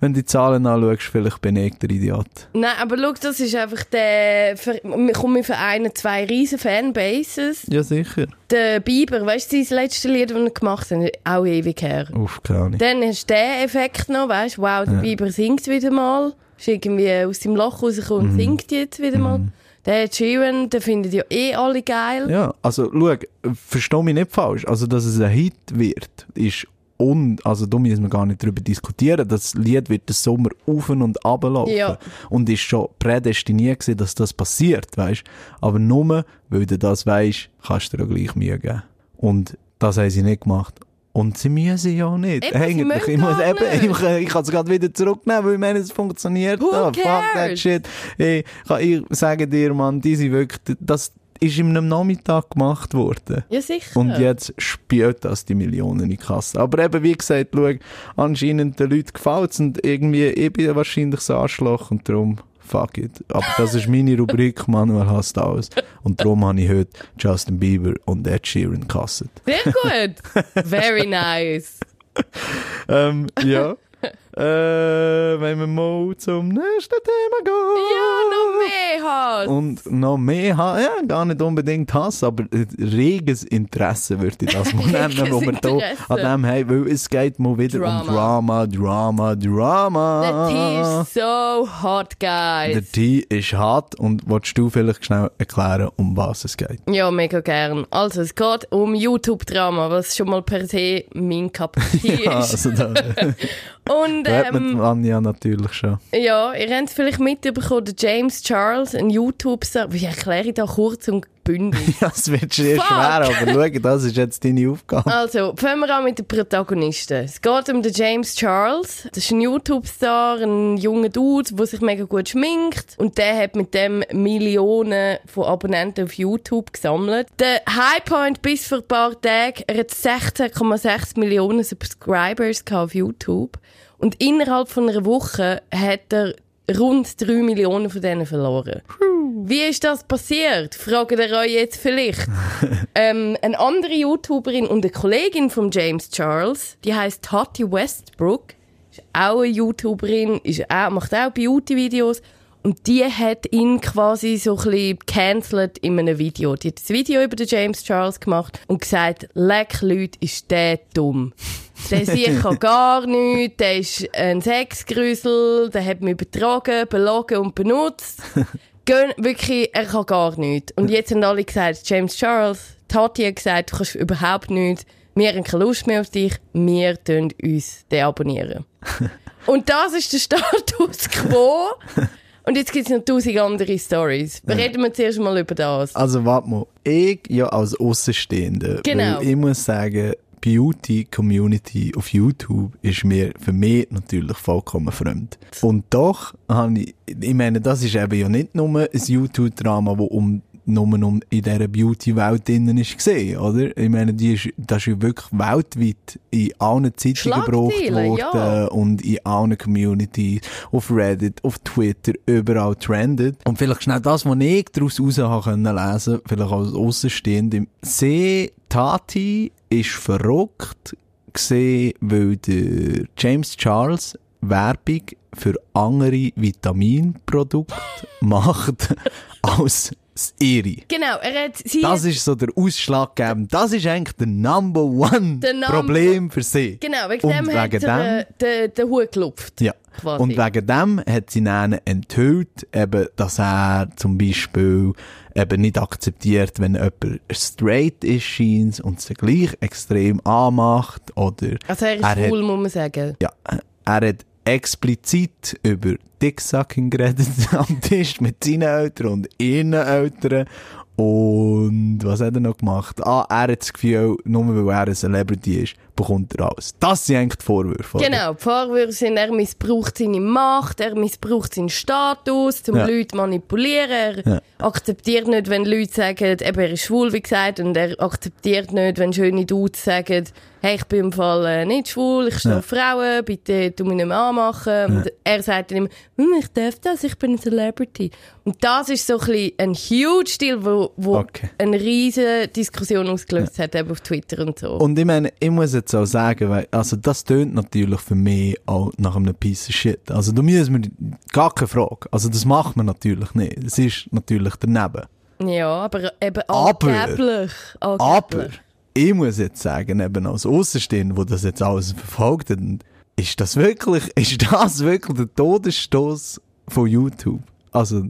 wenn du die Zahlen anschaust, vielleicht bin ich der Idiot.
Nein, aber schau, das ist einfach der. Wir kommen vereinen zwei riesen Fanbases.
Ja, sicher.
Der Bieber, weißt du, sein letztes Lied, das er gemacht hat, auch ewig her.
Uff, keine Ahnung.
Dann hast du den Effekt noch, weißt du, wow, der Bieber singt wieder mal. Ist irgendwie aus dem Loch rausgekommen
Mhm.
und singt jetzt wieder mal. Der Sheeran, den finden ja eh alle geil.
Ja, also schau, versteh mich nicht falsch. Also, dass es ein Hit wird, ist un... Also, da müssen wir gar nicht drüber diskutieren. Das Lied wird den Sommer auf und runterlaufen.
Ja.
Und ist schon prädestiniert gewesen, dass das passiert, weißt Aber nur, weil du das weißt, kannst du dir auch gleich Mühe geben. Und das haben sie nicht gemacht. Und sie müssen ja auch nicht.
Eben, sie
Eigentlich, ich, muss, eben,
nicht.
ich, kann- ich kann es gerade wieder zurücknehmen, weil ich meine, es funktioniert.
Who
da. Fuck that shit. Ich, kann- ich sage dir, Mann, die sind wirklich, das ist in einem Nachmittag gemacht worden.
Ja, sicher.
Und jetzt spielt das die Millionen in die Kasse. Aber eben, wie gesagt, schau, anscheinend den Leuten gefällt es und irgendwie, ich bin wahrscheinlich das Arschloch und darum, fuck it. Aber das ist meine Rubrik, Manuel hasst alles. Und darum habe ich heute Justin Bieber und Ed Sheeran gehasst.
Sehr gut. Very nice. [laughs]
Ähm, ja. Äh, wenn wir mal zum nächsten Thema gehen.
Ja, noch mehr Hass.
Und noch mehr Hass, ja, gar nicht unbedingt Hass, aber äh, reges Interesse würde ich das mal [laughs] nennen, wo wir
Interesse.
an dem haben, weil es geht mal wieder um Drama, Drama, Drama.
Der Tee ist so hot, guys.
Der Tee ist hart und willst du vielleicht schnell erklären, um was es geht?
Ja, mega gern. Also, es geht um YouTube-Drama, was schon mal per se mein [laughs] Tea
Ja,
ist.
also da, [laughs]
Und
da hat man
ähm,
Anja natürlich schon.
ja, ihr habt es vielleicht mitbekommen, der James Charles, ein YouTuber. Wie erkläre ich da kurz und bündig? [laughs]
Ja, es wird
Fuck.
schwer, aber schau, das ist jetzt deine Aufgabe.
Also, fangen wir an mit den Protagonisten. Es geht um den James Charles. Das ist ein YouTube-Star, ein junger Dude, der sich mega gut schminkt. Und der hat mit dem Millionen von Abonnenten auf YouTube gesammelt. Der Highpoint bis vor ein paar Tagen, er hat 16,6 Millionen Subscribers auf YouTube. Und innerhalb von einer Woche hat er rund 3 Millionen von denen verloren. Wie ist das passiert? Fragt ihr euch jetzt vielleicht. [laughs] ähm, eine andere YouTuberin und eine Kollegin von James Charles, die heißt Tati Westbrook, ist auch eine YouTuberin, ist auch, macht auch Beauty-Videos und die hat ihn quasi so ein bisschen gecancelt in einem Video. Die hat ein Video über den James Charles gemacht und gesagt, leck Leute, ist der dumm. Der sicher [laughs] gar nichts, der ist ein Sexgrüsel, der hat mich betrogen, belogen und benutzt. Gön wirklich, er kann gar nichts. Und jetzt haben alle gesagt, James Charles, Tati hat gesagt, du kannst überhaupt nichts, wir haben keine Lust mehr auf dich, wir tun uns deabonnieren. [laughs] Und das ist der Status [laughs] quo. Und jetzt gibt es noch tausend andere Stories. Reden wir zuerst mal über das.
Also warte mal, ich ja als Außenstehender,
Genau.
ich muss sagen, Beauty Community auf YouTube ist mir für mich natürlich vollkommen fremd. Und doch habe ich, ich meine, das ist eben ja nicht nur ein YouTube-Drama, wo um nur um in dieser Beauty-Welt drinnen ist gesehen, oder? Ich meine, die ist, das ist ja wirklich weltweit in allen Zeitungen gebraucht worden
ja.
und in allen Communities, auf Reddit, auf Twitter, überall trendet. Und vielleicht schnell das, was ich daraus raus habe können lesen, vielleicht als Außenstehende. Sie, Tati, ist verrückt gesehen, weil der James Charles Werbung für andere Vitaminprodukte [laughs] macht als das ihre.
Genau, er hat sie
Das ist so der Ausschlaggebende. Das ist eigentlich der Number One
Der Number-
Problem für sie.
Genau, wegen
Und
dem hat
wegen
er äh, den, den Hut gelupft.
Ja.
Quasi.
Und wegen dem hat sie dann enthüllt, eben, dass er zum Beispiel eben nicht akzeptiert, wenn jemand straight ist, scheint und es gleich extrem anmacht, oder
Also er ist
Er hat-
schwul, muss man sagen.
ja, er hat explizit über Dicksucking geredet [laughs] am Tisch mit seinen Eltern und ihren Eltern. Und was hat er noch gemacht? Ah, er hat das Gefühl, nur weil er ein Celebrity ist, bekommt er alles. Das sind eigentlich die Vorwürfe. oder?
Genau, die Vorwürfe sind, er missbraucht seine Macht, er missbraucht seinen Status, um
Ja.
Leute zu manipulieren. Er
Ja.
akzeptiert nicht, wenn Leute sagen, eben, er ist schwul, wie gesagt, und er akzeptiert nicht, wenn schöne Dudes sagen, hey, ich bin im Fall äh, nicht schwul, ich stehe
Ja.
auf Frauen, bitte tu mich nicht mehr anmachen. Und er sagt dann immer, hm, ich darf das, ich bin ein Celebrity. Und das ist so ein, ein huge Deal, wo, wo
Okay.
eine riesige Diskussion ausgelöst hat, eben auf Twitter und so.
Und ich meine, ich muss jetzt auch sagen, weil, also das tönt natürlich für mich auch nach einem Piece of Shit. Also da müssen wir, gar keine Frage. Also das macht man natürlich nicht. Es ist natürlich daneben.
ja, aber eben
Aber-
angeblich.
Aber
angeblich.
ich muss jetzt sagen, eben als Außenstehender, wo das jetzt alles verfolgt hat, ist das wirklich, ist das wirklich der Todesstoß von YouTube? Also,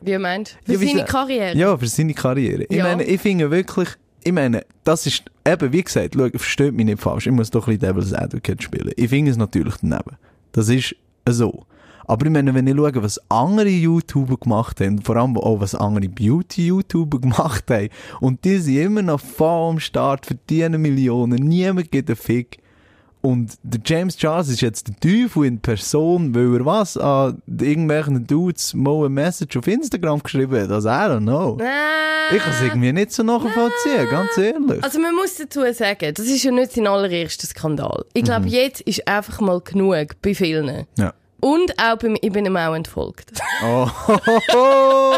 Wie meinst du?
Ja,
Für
wie
seine Karriere?
ja, für seine Karriere. Ich
Ja.
meine, ich finde wirklich, ich meine, das ist, eben, wie gesagt, schau, versteht mich nicht falsch, ich muss doch ein bisschen Devil's Advocate spielen. Ich finde es natürlich daneben. Das ist so. Aber ich meine, wenn ich schaue, was andere YouTuber gemacht haben, vor allem auch was andere Beauty-YouTuber [laughs] gemacht haben, und die sind immer noch voll am Start, verdienen Millionen, niemand gibt einen Fick. Und der James Charles ist jetzt der Teufel in Person, weil er was an irgendwelchen Dudes mal eine Message auf Instagram geschrieben hat. Also, I don't know.
Äh,
Ich kann es irgendwie nicht so nachvollziehen, ganz ehrlich.
Also man muss dazu sagen, das ist ja nicht sein allererster Skandal. Ich glaube,
Mhm.
jetzt ist einfach mal genug bei vielen.
Ja.
Und auch bei mir, ich bin ihm auch entfolgt.
Oh,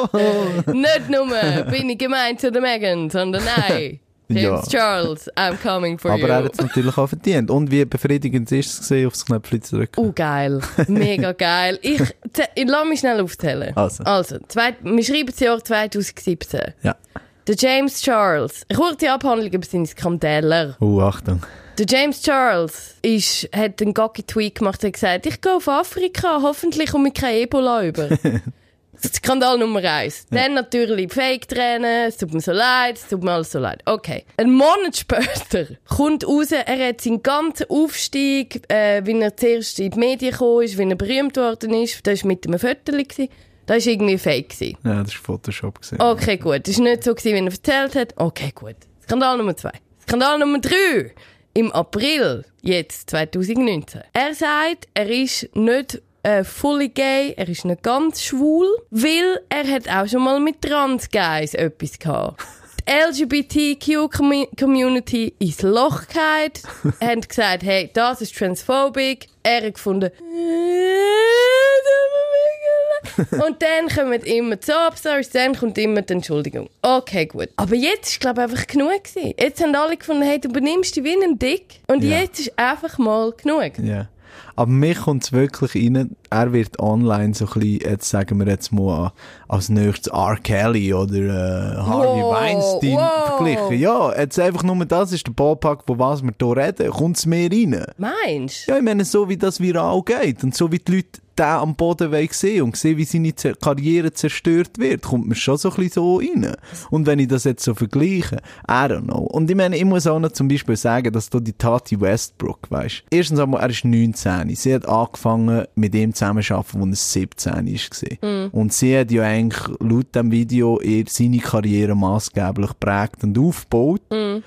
[laughs]
nicht nur bin ich gemeint zu der Megan, sondern [laughs] nein. James
Ja.
Charles, I'm coming for
Aber
you.
er hat es natürlich auch verdient. Und wie befriedigend ist es gesehen, aufs Knöpfchen zu drücken?
Oh, geil. Mega geil. Ich, ich lass mich schnell aufzählen.
Also.
also zwei, wir schreiben das Jahr 2017.
Ja.
Der James Charles. Eine kurze Abhandlung über seine Skandale.
Oh, Achtung.
Der James Charles ist, hat einen Gocki-Tweet gemacht und gesagt, ich gehe auf Afrika, hoffentlich komme ich kein Ebola über. [laughs] Skandal Nummer eins. Dann natürlich Fake-Tränen, es tut mir so leid, es tut mir alles so leid. Okay. Ein Monat später kommt raus, er hat seinen ganzen Aufstieg, äh, wie er zuerst in die Medien gekommen ist, wie er berühmt worden ist, das war mit einem gewesen. Das war irgendwie fake. Gewesen.
Ja, das war Photoshop. Gewesen.
Okay, gut. Das war nicht so, gewesen, wie er erzählt hat. Okay, gut. Skandal Nummer zwei. Skandal Nummer drei. Im April, jetzt, 2019. Er sagt, er ist nicht äh, fully gay, er ist nicht ganz schwul, weil er hat auch schon mal mit Trans-Guys etwas gehabt. Die LGBTQ-Community ins Loch gehalten, haben gesagt, hey, das ist transphobic. Er hat gefunden, [laughs] und dann kommen immer die Soap-Stories, dann kommt immer die Entschuldigung. Okay, gut. Aber jetzt ist, glaube ich, einfach genug gewesen. Jetzt haben alle gefunden, hey, du benimmst dich wie ein Dick. Und
Ja.
jetzt ist einfach mal genug.
Ja. Aber mir kommt es wirklich rein, er wird online so ein bisschen, jetzt sagen wir jetzt mal, an- als nächstes R. Kelly oder äh, Harvey
Wow,
Weinstein
wow.
verglichen. Ja, jetzt einfach nur das ist der Ballpark, von was wir hier reden, kommt es mehr rein.
Meinst du?
Ja, ich meine, so wie das viral geht und so wie die Leute den am Boden sehen und sehen, wie seine Karriere zerstört wird, kommt mir schon so ein bisschen so rein. Und wenn ich das jetzt so vergleiche, I don't know. Und ich meine, ich muss auch noch zum Beispiel sagen, dass du die Tati Westbrook, weißt Erstens einmal, er ist 19. Sie hat angefangen mit ihm zusammenzuarbeiten, als er 17 war. Und sie hat ja eigentlich laut dem Video ihr seine Karriere maßgeblich geprägt und aufgebaut.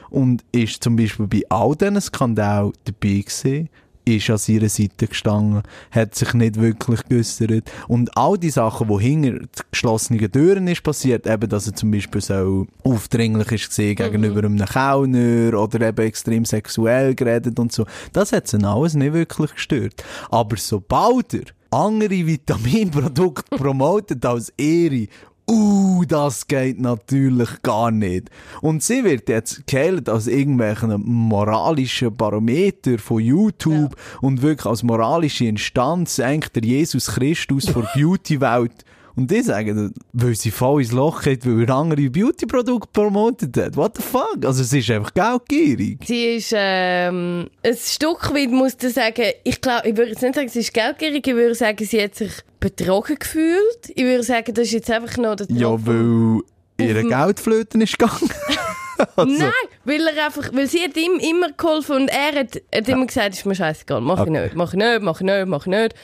Und ist zum Beispiel bei all diesen Skandalen dabei gewesen, ist an seiner Seite gestanden, hat sich nicht wirklich geäussert. Und all die Sachen, die hinter geschlossenen Türen ist passiert, eben, dass er zum Beispiel so aufdringlich ist gesehen gegenüber einem Kellner oder eben extrem sexuell geredet und so, das hat sie alles nicht wirklich gestört. Aber sobald er andere Vitaminprodukte [laughs] promotet als ihre, Uh, das geht natürlich gar nicht. Und sie wird jetzt geheilt als irgendwelchen moralischen Barometer von YouTube und wirklich als moralische Instanz, eigentlich der Jesus Christus vor [laughs] Beauty-Welt. Und die sagen, weil sie voll ins Loch geht, weil er andere Beauty-Produkte promotet hat. What the fuck? Also es ist einfach geldgierig.
Sie ist ähm, ein Stück weit, muss ich sagen, ich glaube, ich würde jetzt nicht sagen, sie ist geldgierig, ich würde sagen, sie hat sich betrogen gefühlt. Ich würde sagen, das ist jetzt einfach noch der
Ja,
Tropfen.
weil ihre Geldflöten ist gegangen. [laughs] also,
Nein, weil er einfach, weil sie hat ihm immer geholfen und er hat, hat immer gesagt, ist mir scheißegal, mach ich nicht, mach ich nicht, mach ich nicht, mach ich nicht.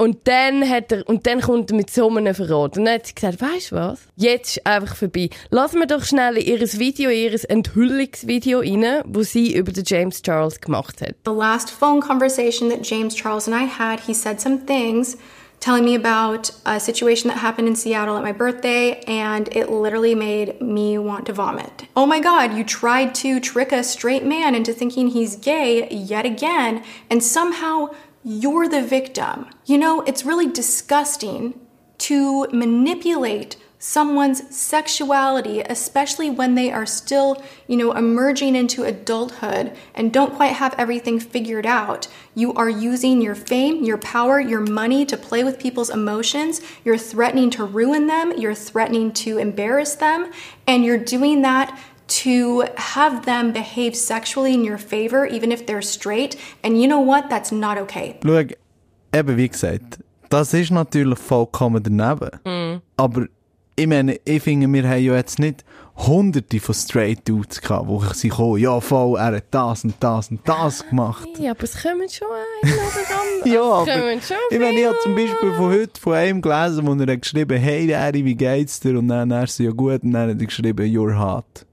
Und dann hat er, und dann kommt er mit so einem Verrat. Und dann hat sie gesagt, weißt du was? Jetzt ist einfach vorbei. Lassen wir doch schnell ihr Video, ihr Enthüllungsvideo rein, wo sie über den James Charles gemacht hat.
The last phone conversation that James Charles and I had, he said some things telling me about a situation that happened in Seattle at my birthday, and it literally made me want to vomit. Oh my god, you tried to trick a straight man into thinking he's gay yet again, and somehow you're the victim. You know, it's really disgusting to manipulate someone's sexuality, especially when they are still, you know, emerging into adulthood and don't quite have everything figured out. You are using your fame, your power, your money to play with people's emotions. You're threatening to ruin them, you're threatening to embarrass them, and you're doing that to have them behave sexually in your favor, even if they're straight. And you know what? That's not okay.
Schau, eben wie gesagt, das ist natürlich vollkommen daneben. Aber ich meine, ich finde, wir haben ja jetzt nicht hunderte von Straight Dudes gehabt, wo ich sie kommen, ja voll, er hat das und das und das gemacht.
Ja, aber es kommen schon ein oder andere. [laughs]
Ja, aber ich meine, ich habe zum. Beispiel von heute von einem gelesen, wo er hat geschrieben hey Harry, wie geht's dir? Und dann er so, ja gut, und dann hat er geschrieben, you're hot.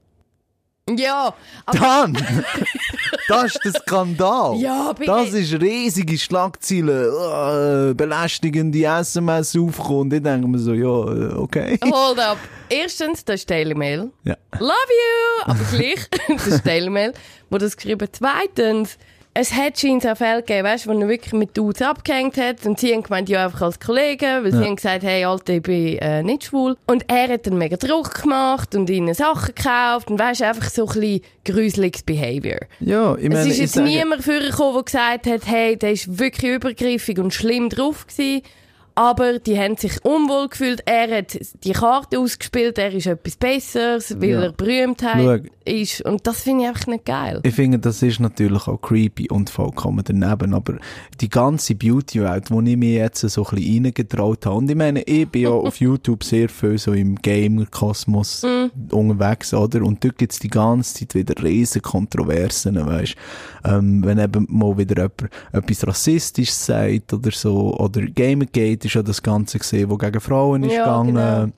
Ja, aber
Dann! [laughs] das ist der Skandal.
Ja, bitte.
Das ist riesige Schlagzeilen, äh, belästigende SMS aufgekommen. Und ich denke mir so, ja, äh, okay.
hold up. Erstens, das ist Daily Mail.
Ja.
Love you! Aber gleich, [laughs] das ist Daily Mail, wo das geschrieben Zweitens, es hat scheinbar auch Fälle gegeben, weißt, wo er wirklich mit Dudes abgehängt hat und sie haben gemeint, ja, einfach als Kollegen, weil sie haben gesagt, hey, Alter, ich bin äh, nicht schwul. Und er hat dann mega Druck gemacht und ihnen Sachen gekauft und weißt, einfach so ein bisschen gruseliges Behavior.
Ja, ich meine,
es ist jetzt niemand vorgekommen, der gesagt hat, hey, der ist wirklich übergriffig und schlimm drauf gewesen. Aber die haben sich unwohl gefühlt. Er hat die Karte ausgespielt, er ist etwas Besseres, weil
Ja.
er Berühmtheit
Schau.
ist. Und das finde ich einfach nicht geil.
Ich finde, das ist natürlich auch creepy und vollkommen daneben, aber die ganze Beauty-Welt, wo ich mir jetzt so ein bisschen reingetraut habe, und ich meine, ich bin ja [laughs] auf YouTube sehr viel so im Gamer-Kosmos unterwegs, oder? Und dort gibt's die ganze Zeit wieder riesen Kontroversen, weißt ähm, wenn eben mal wieder jemand etwas Rassistisches sagt oder so, oder Gamergate ist ja das Ganze gesehen, wo gegen Frauen ist
Ja,
gegangen.
genau.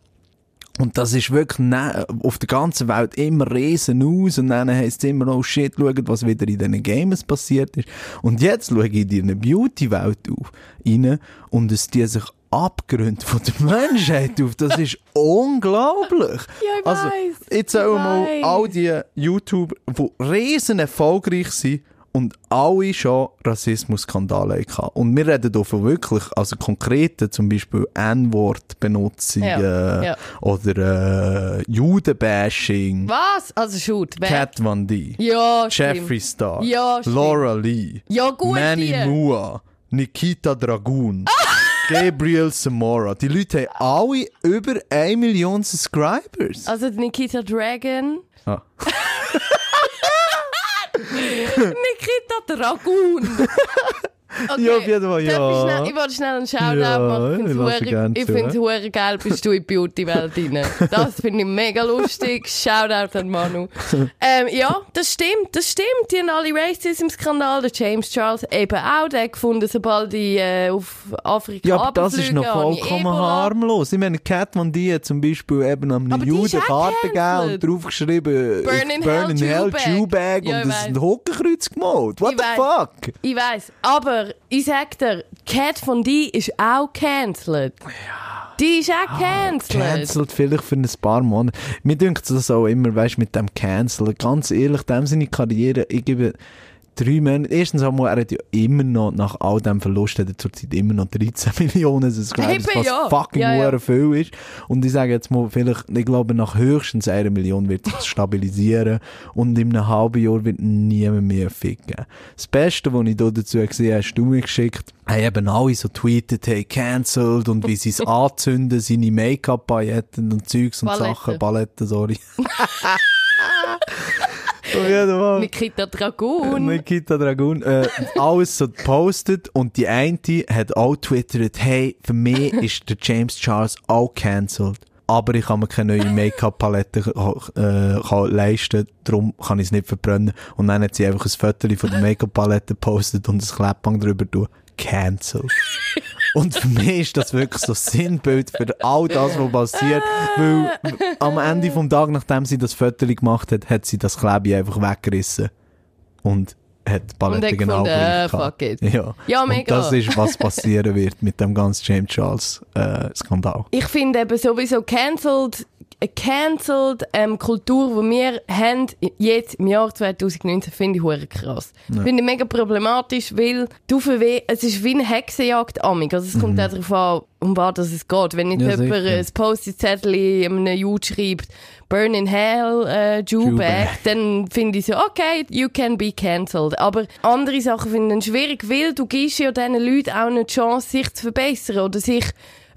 Und das ist wirklich ne, auf der ganzen Welt immer riesen aus und dann heisst es immer, oh shit, schaut, was wieder in diesen Games passiert ist. Und jetzt schaue ich in eine Beauty-Welt auf, rein und es die sich Abgründe von der [laughs] Menschheit auf. Das ist unglaublich.
Ja, ich
also, jetzt auch mal all die YouTuber, die riesen erfolgreich sind und alle schon Rassismus-Skandale hatten. Und wir reden hier von wirklich, also konkreten, zum Beispiel N-Wort-Benutzungen
Ja, ja.
oder äh, Judenbashing,
Was? Also shoot. Wer?
Cat Van D,
Ja.
Jeffree Star,
Ja.
Laura Lee,
Ja, gut,
Manny
die.
Mua, Nikita Dragun, [laughs] Gabriel Samora. Die Leute haben alle über 1 Million Subscribers.
Also Nikita Dragon.
Ah. [laughs]
Nikita Dragoon. [laughs] Okay.
Ja, auf jeden Fall, ja.
Ich, schnell, ich wollte schnell einen Shoutout
Ja,
machen.
ich
finde es hure geil, bist du in die Beauty-Welt rein. Das finde ich mega lustig. Shoutout an Manu. Ähm, ja, das stimmt, das stimmt. Die haben alle Racism-Skandal. Der James Charles eben auch. Der gefunden, sobald die äh, auf Afrika
Ja, aber das ist noch vollkommen harmlos. Ich meine, Cat Von D hat zum Beispiel eben
die ist
Juden Karte gegeben und draufgeschrieben
Burn in
Burn in
Hell, Jewbag. Ja,
und das ein Hockenkreuz gemalt. What
Ich
the fuck?
Ich weiss, aber ich sag dir, Cat von D ist auch cancelled. Die ist auch cancelled.
Cancelled vielleicht für ein paar Monate. Mir denkt das auch immer, weißt mit dem Cancel. Ganz ehrlich, dem seine Karriere, ich gebe drei Monate. Erstens einmal, er hat ja immer noch, nach all dem Verlust, hat er zurzeit immer noch 13 [laughs] Millionen. Das ist,
Eben,
was
ja.
fucking
Ja, ja.
viel ist. Und ich sage jetzt mal, vielleicht, ich glaube, nach höchstens einer Million wird es stabilisieren. [laughs] Und in einem halben Jahr wird niemand mehr ficken. Das Beste, was ich da dazu gesehen habe, hast du mir geschickt. Haben eben alle so tweetet, hey, cancelled und wie sie es [laughs] anzünden, seine Make-up-Pailletten und Zeugs und
Paletten.
Sachen. Paletten, sorry. Auf.
Nikita Dragun.
Nikita Dragun, äh, alles so gepostet und die eine hat auch twittert, hey, für mich ist der James Charles auch cancelled. Aber ich kann mir keine neue Make-up-Palette äh, leisten, darum kann ich es nicht verbrennen. Und dann hat sie einfach ein Foto von der Make-up-Palette gepostet und ein Klebbang drüber tun. Cancelled. Und für mich ist das wirklich so Sinnbild für all das, was passiert. Weil am Ende vom Tag, nachdem sie das Foto gemacht hat, hat sie das Klebe einfach weggerissen. Und hat die Palette
Und
genau
gefunden, äh, fuck it.
Ja,
Ja,
Und
mega.
das ist, was passieren wird mit dem ganzen James Charles äh, Skandal.
Ich finde eben sowieso cancelled, cancelled ähm, Kultur, die wir haben, jetzt im Jahr 2019, finde ich hure krass. Finde ich mega problematisch, weil du verweh, es ist wie eine Hexenjagd amig. Also es kommt auch darauf an, um was es geht. Wenn
Mhm. Ja,
jemand
sicher.
ein Post-it-Zettel in einem Jude schreibt, Burn in Hell, äh, Jewbag. dann finde ich so, okay, you can be cancelled. Aber andere Sachen finde ich schwierig, weil du gibst ja diesen Leuten auch eine Chance, sich zu verbessern oder sich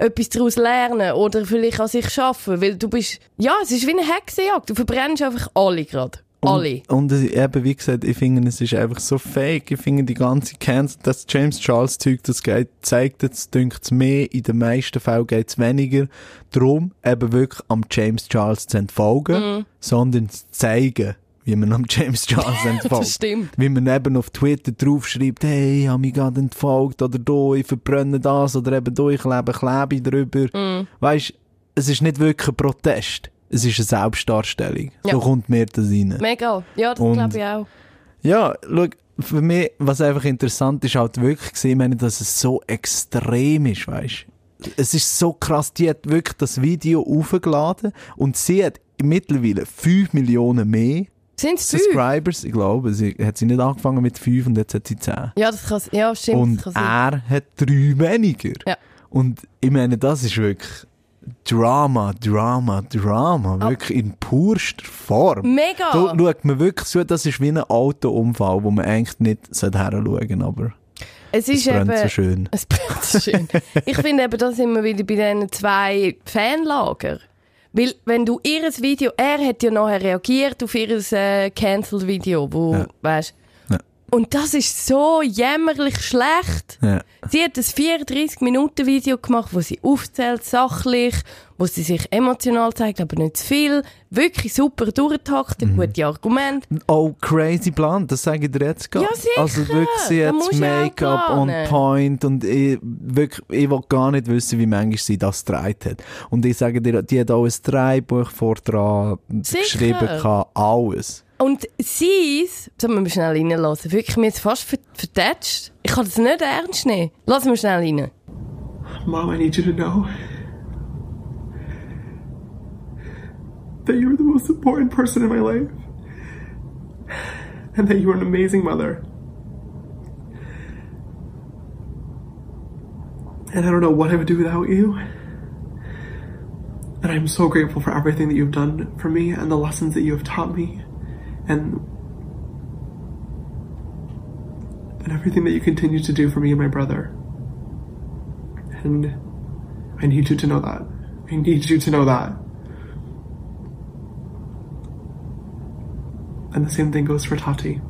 etwas daraus lernen oder vielleicht an sich schaffen, weil du bist, ja, es ist wie eine Hexenjagd. Du verbrennst einfach alle gerade. Alle.
Und, und äh, eben, wie gesagt, ich finde, es ist einfach so fake. Ich finde, die ganze Cancel, das James Charles Zeug, das geht, zeigt jetzt, dünkt es mehr. In den meisten Fällen geht es weniger darum, eben wirklich am James Charles zu entfolgen,
Mhm.
sondern zu zeigen, wie man am James [laughs] Charles entfolgt.
Das stimmt.
Wie man eben auf Twitter draufschreibt, hey, ich habe mich gerade entfolgt, oder da, ich verbrenne das, oder eben da, ich lebe Klebe drüber.
Mhm.
Weisst, es ist nicht wirklich ein Protest. Es ist eine Selbstdarstellung.
Ja.
So kommt mir das rein.
Mega. Ja, das glaube ich auch.
Ja, schau, für mich, was einfach interessant ist, halt wirklich gesehen, meine, dass es so extrem ist, weißt Es ist so krass, die hat wirklich das Video aufgeladen und sie hat mittlerweile 5 Millionen mehr
Sind es?
Subscribers. Ich glaube, sie hat sie nicht angefangen mit 5 und jetzt hat sie 10.
Ja, das kann, ja, stimmt.
und er hat 3 weniger.
Ja.
Und ich meine, das ist wirklich Drama, Drama, Drama. Wirklich in purster Form.
Mega.
Da schaut man wirklich so, das ist wie ein Autounfall, wo man eigentlich nicht sollte heranschauen sollte, aber
Es ist
es brennt
eben,
so schön. [laughs]
Es brennt so schön. ich finde eben, da sind wir wieder bei diesen zwei Fanlager. Weil, wenn du ihres Video, er hat ja nachher reagiert auf ihr äh, Cancelled Video, wo,
Ja.
weißt
Ja.
Und das ist so jämmerlich schlecht.
Ja.
Sie hat ein 34-Minuten-Video gemacht, wo sie aufzählt, sachlich, wo sie sich emotional zeigt, aber nicht zu viel. Wirklich super durchtaktet,
Mhm.
gute Argumente.
Oh, crazy Plan, das sage ich dir jetzt gerade.
Ja, sicher.
Also wirklich, sie hat Make-up on point und ich, wirklich, ich will gar nicht wissen, wie manchmal sie das gedreht hat. Und ich sage dir, die hat auch ein Drehbuch vordran geschrieben, gehabt, alles.
Und sie, sollen wir schnell reinlassen, wirklich, mir jetzt fast ver- vertätscht. Ich kann das nicht ernst nehmen. Lass mich schnell rein.
Mom, I need you to know that you are the most important person in my life and that you are an amazing mother. And I don't know what I would do without you. And I'm so grateful for everything that you've done for me and the lessons that you have taught me and and everything that you continue to do for me and my brother. And I need you to know that. I need you to know that. And the same thing goes for Tati.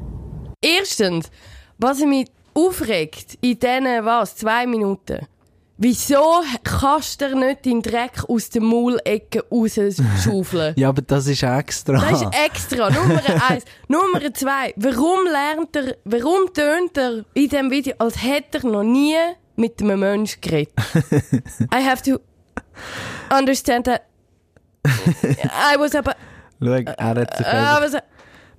Erstens, was ich mich aufregt in diesen, was, zwei Minuten. Wieso kannst du dir nicht den Dreck aus der Maulecke rausschaufeln? [laughs]
Ja, aber das ist extra.
Das ist extra. Nummer [laughs] eins. Nummer zwei. Warum lernt er, warum tönt er in diesem Video, als hätte er noch nie mit einem Menschen geredet? [laughs] I have to understand that. I was aber,
Schau, er hat sich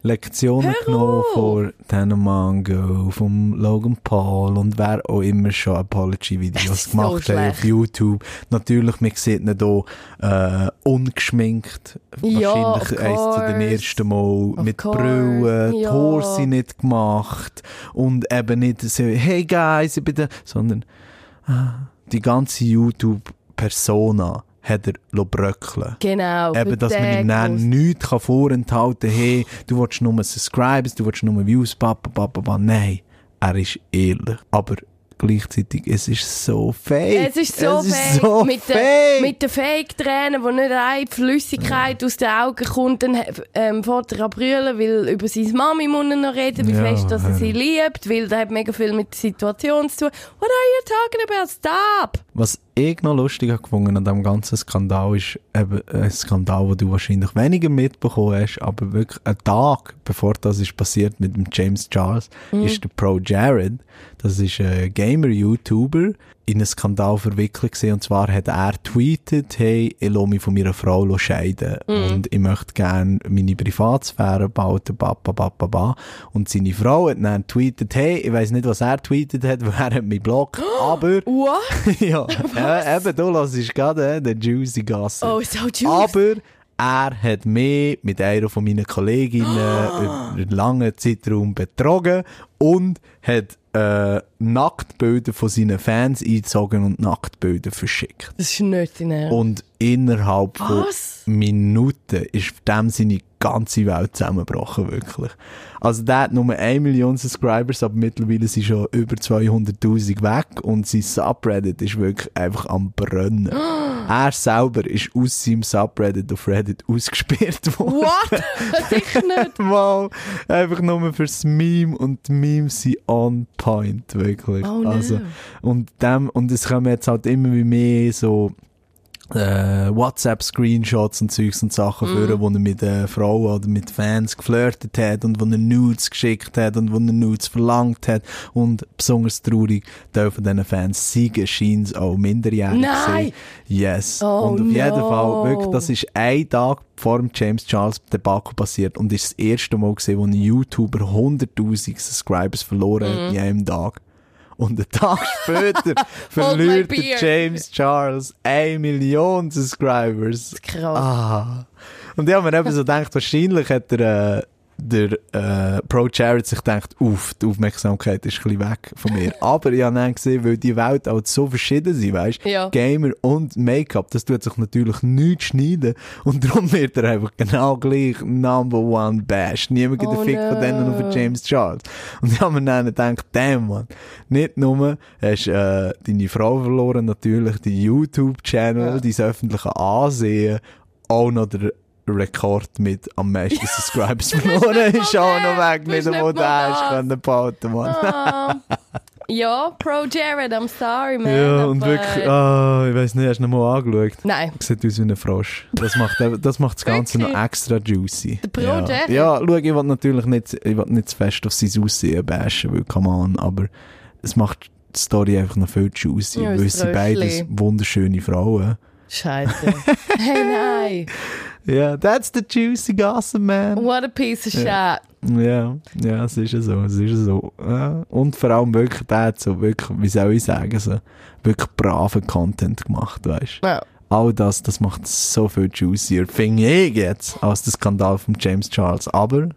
Lektionen genommen von Dan Mango, vom Logan Paul und wer auch immer schon Apology-Videos
ist so
gemacht hat auf YouTube. Natürlich, man sieht ihn hier äh, ungeschminkt.
Ja,
Wahrscheinlich eins zu den
course.
ersten Mal
Of
mit
course,
Brille, die
ja.
Haare sind nicht gemacht und eben nicht so, hey guys, ich bin da, sondern ah, die ganze YouTube-Persona hat er bröckeln
genau.
Eben, dass man ihm dann nichts kann vorenthalten kann, hey, du willst nur Subscribers, du willst nur Views, papa, papa, papa. Nein, er ist ehrlich. Aber gleichzeitig, es ist so fake.
Es ist so
es
fake.
Ist so
mit,
fake.
Den, mit den Fake-Tränen, wo nicht eine Flüssigkeit aus den Augen kommt, dann ähm, fährt er an brüllen, weil über seine Mami muss er noch reden, wie
Ja,
fest dass er sie liebt, weil der hat mega viel mit der Situation zu tun. What are you talking about? Stop!
Was ich noch lustig habe gefunden an diesem ganzen Skandal ist eben ein Skandal, den du wahrscheinlich weniger mitbekommen hast, aber wirklich einen Tag bevor das ist passiert mit dem James Charles,
Mhm.
ist der Pro Jared, das ist ein Gamer-YouTuber, in einen Skandal verwickelt gewesen. Und zwar hat er tweetet, hey, ich lasse mich von meiner Frau scheiden
Mhm.
und ich möchte gerne meine Privatsphäre behalten, ba, ba, ba. Und seine Frau hat dann tweetet, hey, ich weiß nicht, was er tweetet hat, [laughs] weil er hat mich blockt, aber [gasps]
What? [laughs]
ja, [laughs] äh, eben, du hörst gerade äh, den Juicy Gossip.
Oh, so juicy.
Aber er hat mich mit einer von meinen Kolleginnen über einen langen Zeitraum betrogen und hat äh, Nacktbilder von seinen Fans eingezogen und Nacktbilder verschickt.
Das ist nicht in Ernst.
Und innerhalb von
Was?
Minuten ist dem seine ganze Welt zusammengebrochen, wirklich. Also der hat nur 1 Million Subscribers, aber mittlerweile sind schon über 200'000 weg und sein Subreddit ist wirklich einfach am Brennen. [gasps] er selber ist aus seinem Subreddit auf Reddit [laughs] ausgesperrt worden.
What? [laughs] Sicher nicht.
Mal, einfach nur fürs Meme und die Memes sind on point, wirklich.
Oh no.
also, und dem, und es kommen jetzt halt immer wie mehr so, äh, WhatsApp-Screenshots und Zeugs und Sachen
Mhm.
führen, wo er mit äh, Frauen oder mit Fans geflirtet hat und wo er Nudes geschickt hat und wo er Nudes verlangt hat und besonders traurig, von diesen Fans siegen scheint auch minderjährig
Nein!
gewesen. Yes.
Oh
und auf jeden
no.
Fall, wirklich, das ist ein Tag vor dem James Charles Debakel passiert und ist das erste Mal gesehen, wo ein YouTuber 100.000 Subscribers verloren
Mhm.
hat in einem Tag. Und einen Tag [laughs] später verliert. James Charles 1 Million Subscribers.
Krass.
Ah. Und ich habe mir eben so gedacht, wahrscheinlich hat der, äh, der äh, Pro Jared sich gedacht, uff, die Aufmerksamkeit ist ein bisschen weg von mir. Aber ich habe dann gesehen, weil die Welt auch so verschieden sind, weißt
Ja.
Gamer und Make-up, das tut sich natürlich nicht schneiden. Und darum wird er einfach genau gleich Number One Bash. Niemand gibt
Oh
Fick von
no.
denen auf James Charles. Und ich habe mir dann gedacht, damn man, nicht nur hast äh, deine Frau verloren, natürlich die YouTube-Channel,
Ja.
dein öffentliche Ansehen, auch noch der Rekord mit am meisten [laughs] Subscribers verloren ist auch noch weg. Nicht einmal ist
das.
können behalten, Mann.
Ah. [laughs] ja, Pro Jared, I'm sorry, man.
Ja, und
aber-
wirklich, ah, ich weiß nicht, hast du ihn mal angeschaut?
Nein.
Sieht aus wie ein Frosch. Das macht, das macht das Ganze noch extra juicy.
Der Pro
ja.
Jared?
Ja, schau, ich will natürlich nicht, ich will nicht zu fest auf sein Aussehen bashen, weil, come on, aber es macht die Story einfach noch viel juicy,
Ja,
weil sie beides wunderschöne Frauen.
Scheiße. [laughs] hey, nein.
Ja, that's the juicy gossip, man.
What a piece of shit.
Ja. Ja, es ist ja so, es ist ja so. Ja. Und vor allem wirklich, der hat so wirklich, wie soll ich sagen, so wirklich braven Content gemacht, weißt du.
Ja.
All das, das macht es so viel juicier, finde ich jetzt, als der Skandal von James Charles. Aber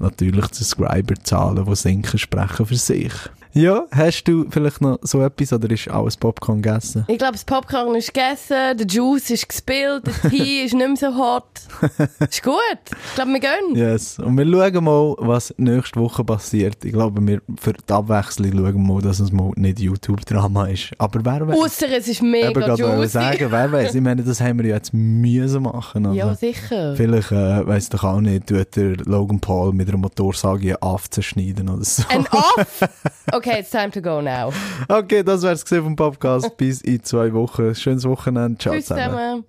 natürlich die Subscriber-Zahlen, die sinken, sprechen für sich. Ja, hast du vielleicht noch so etwas oder ist alles Popcorn gegessen?
Ich glaube, das Popcorn ist gegessen, der Juice ist gespillt, der Tee [laughs] ist nicht mehr so hot. Ist gut. Ich glaube, wir gehen.
Yes. Und wir schauen mal, was nächste Woche passiert. Ich glaube, wir für die Abwechslung schauen mal, dass es mal nicht YouTube-Drama ist. Aber wer weiß.
Ausser es ist
Ich
mega
gerade
juicy.
sagen, wer weiß. Ich meine, das haben wir ja jetzt müssen machen. Also.
Ja, sicher.
Vielleicht, äh, weiss doch auch nicht, tut der Logan Paul mit einer Motorsage einen Aff zerschneiden oder so.
Ein Off! [laughs] Okay, it's time to go now.
Okay, das wär's gesehen vom Podcast. Bis in zwei Wochen. Schönes Wochenende. Ciao
Tschüss
zusammen.
zusammen.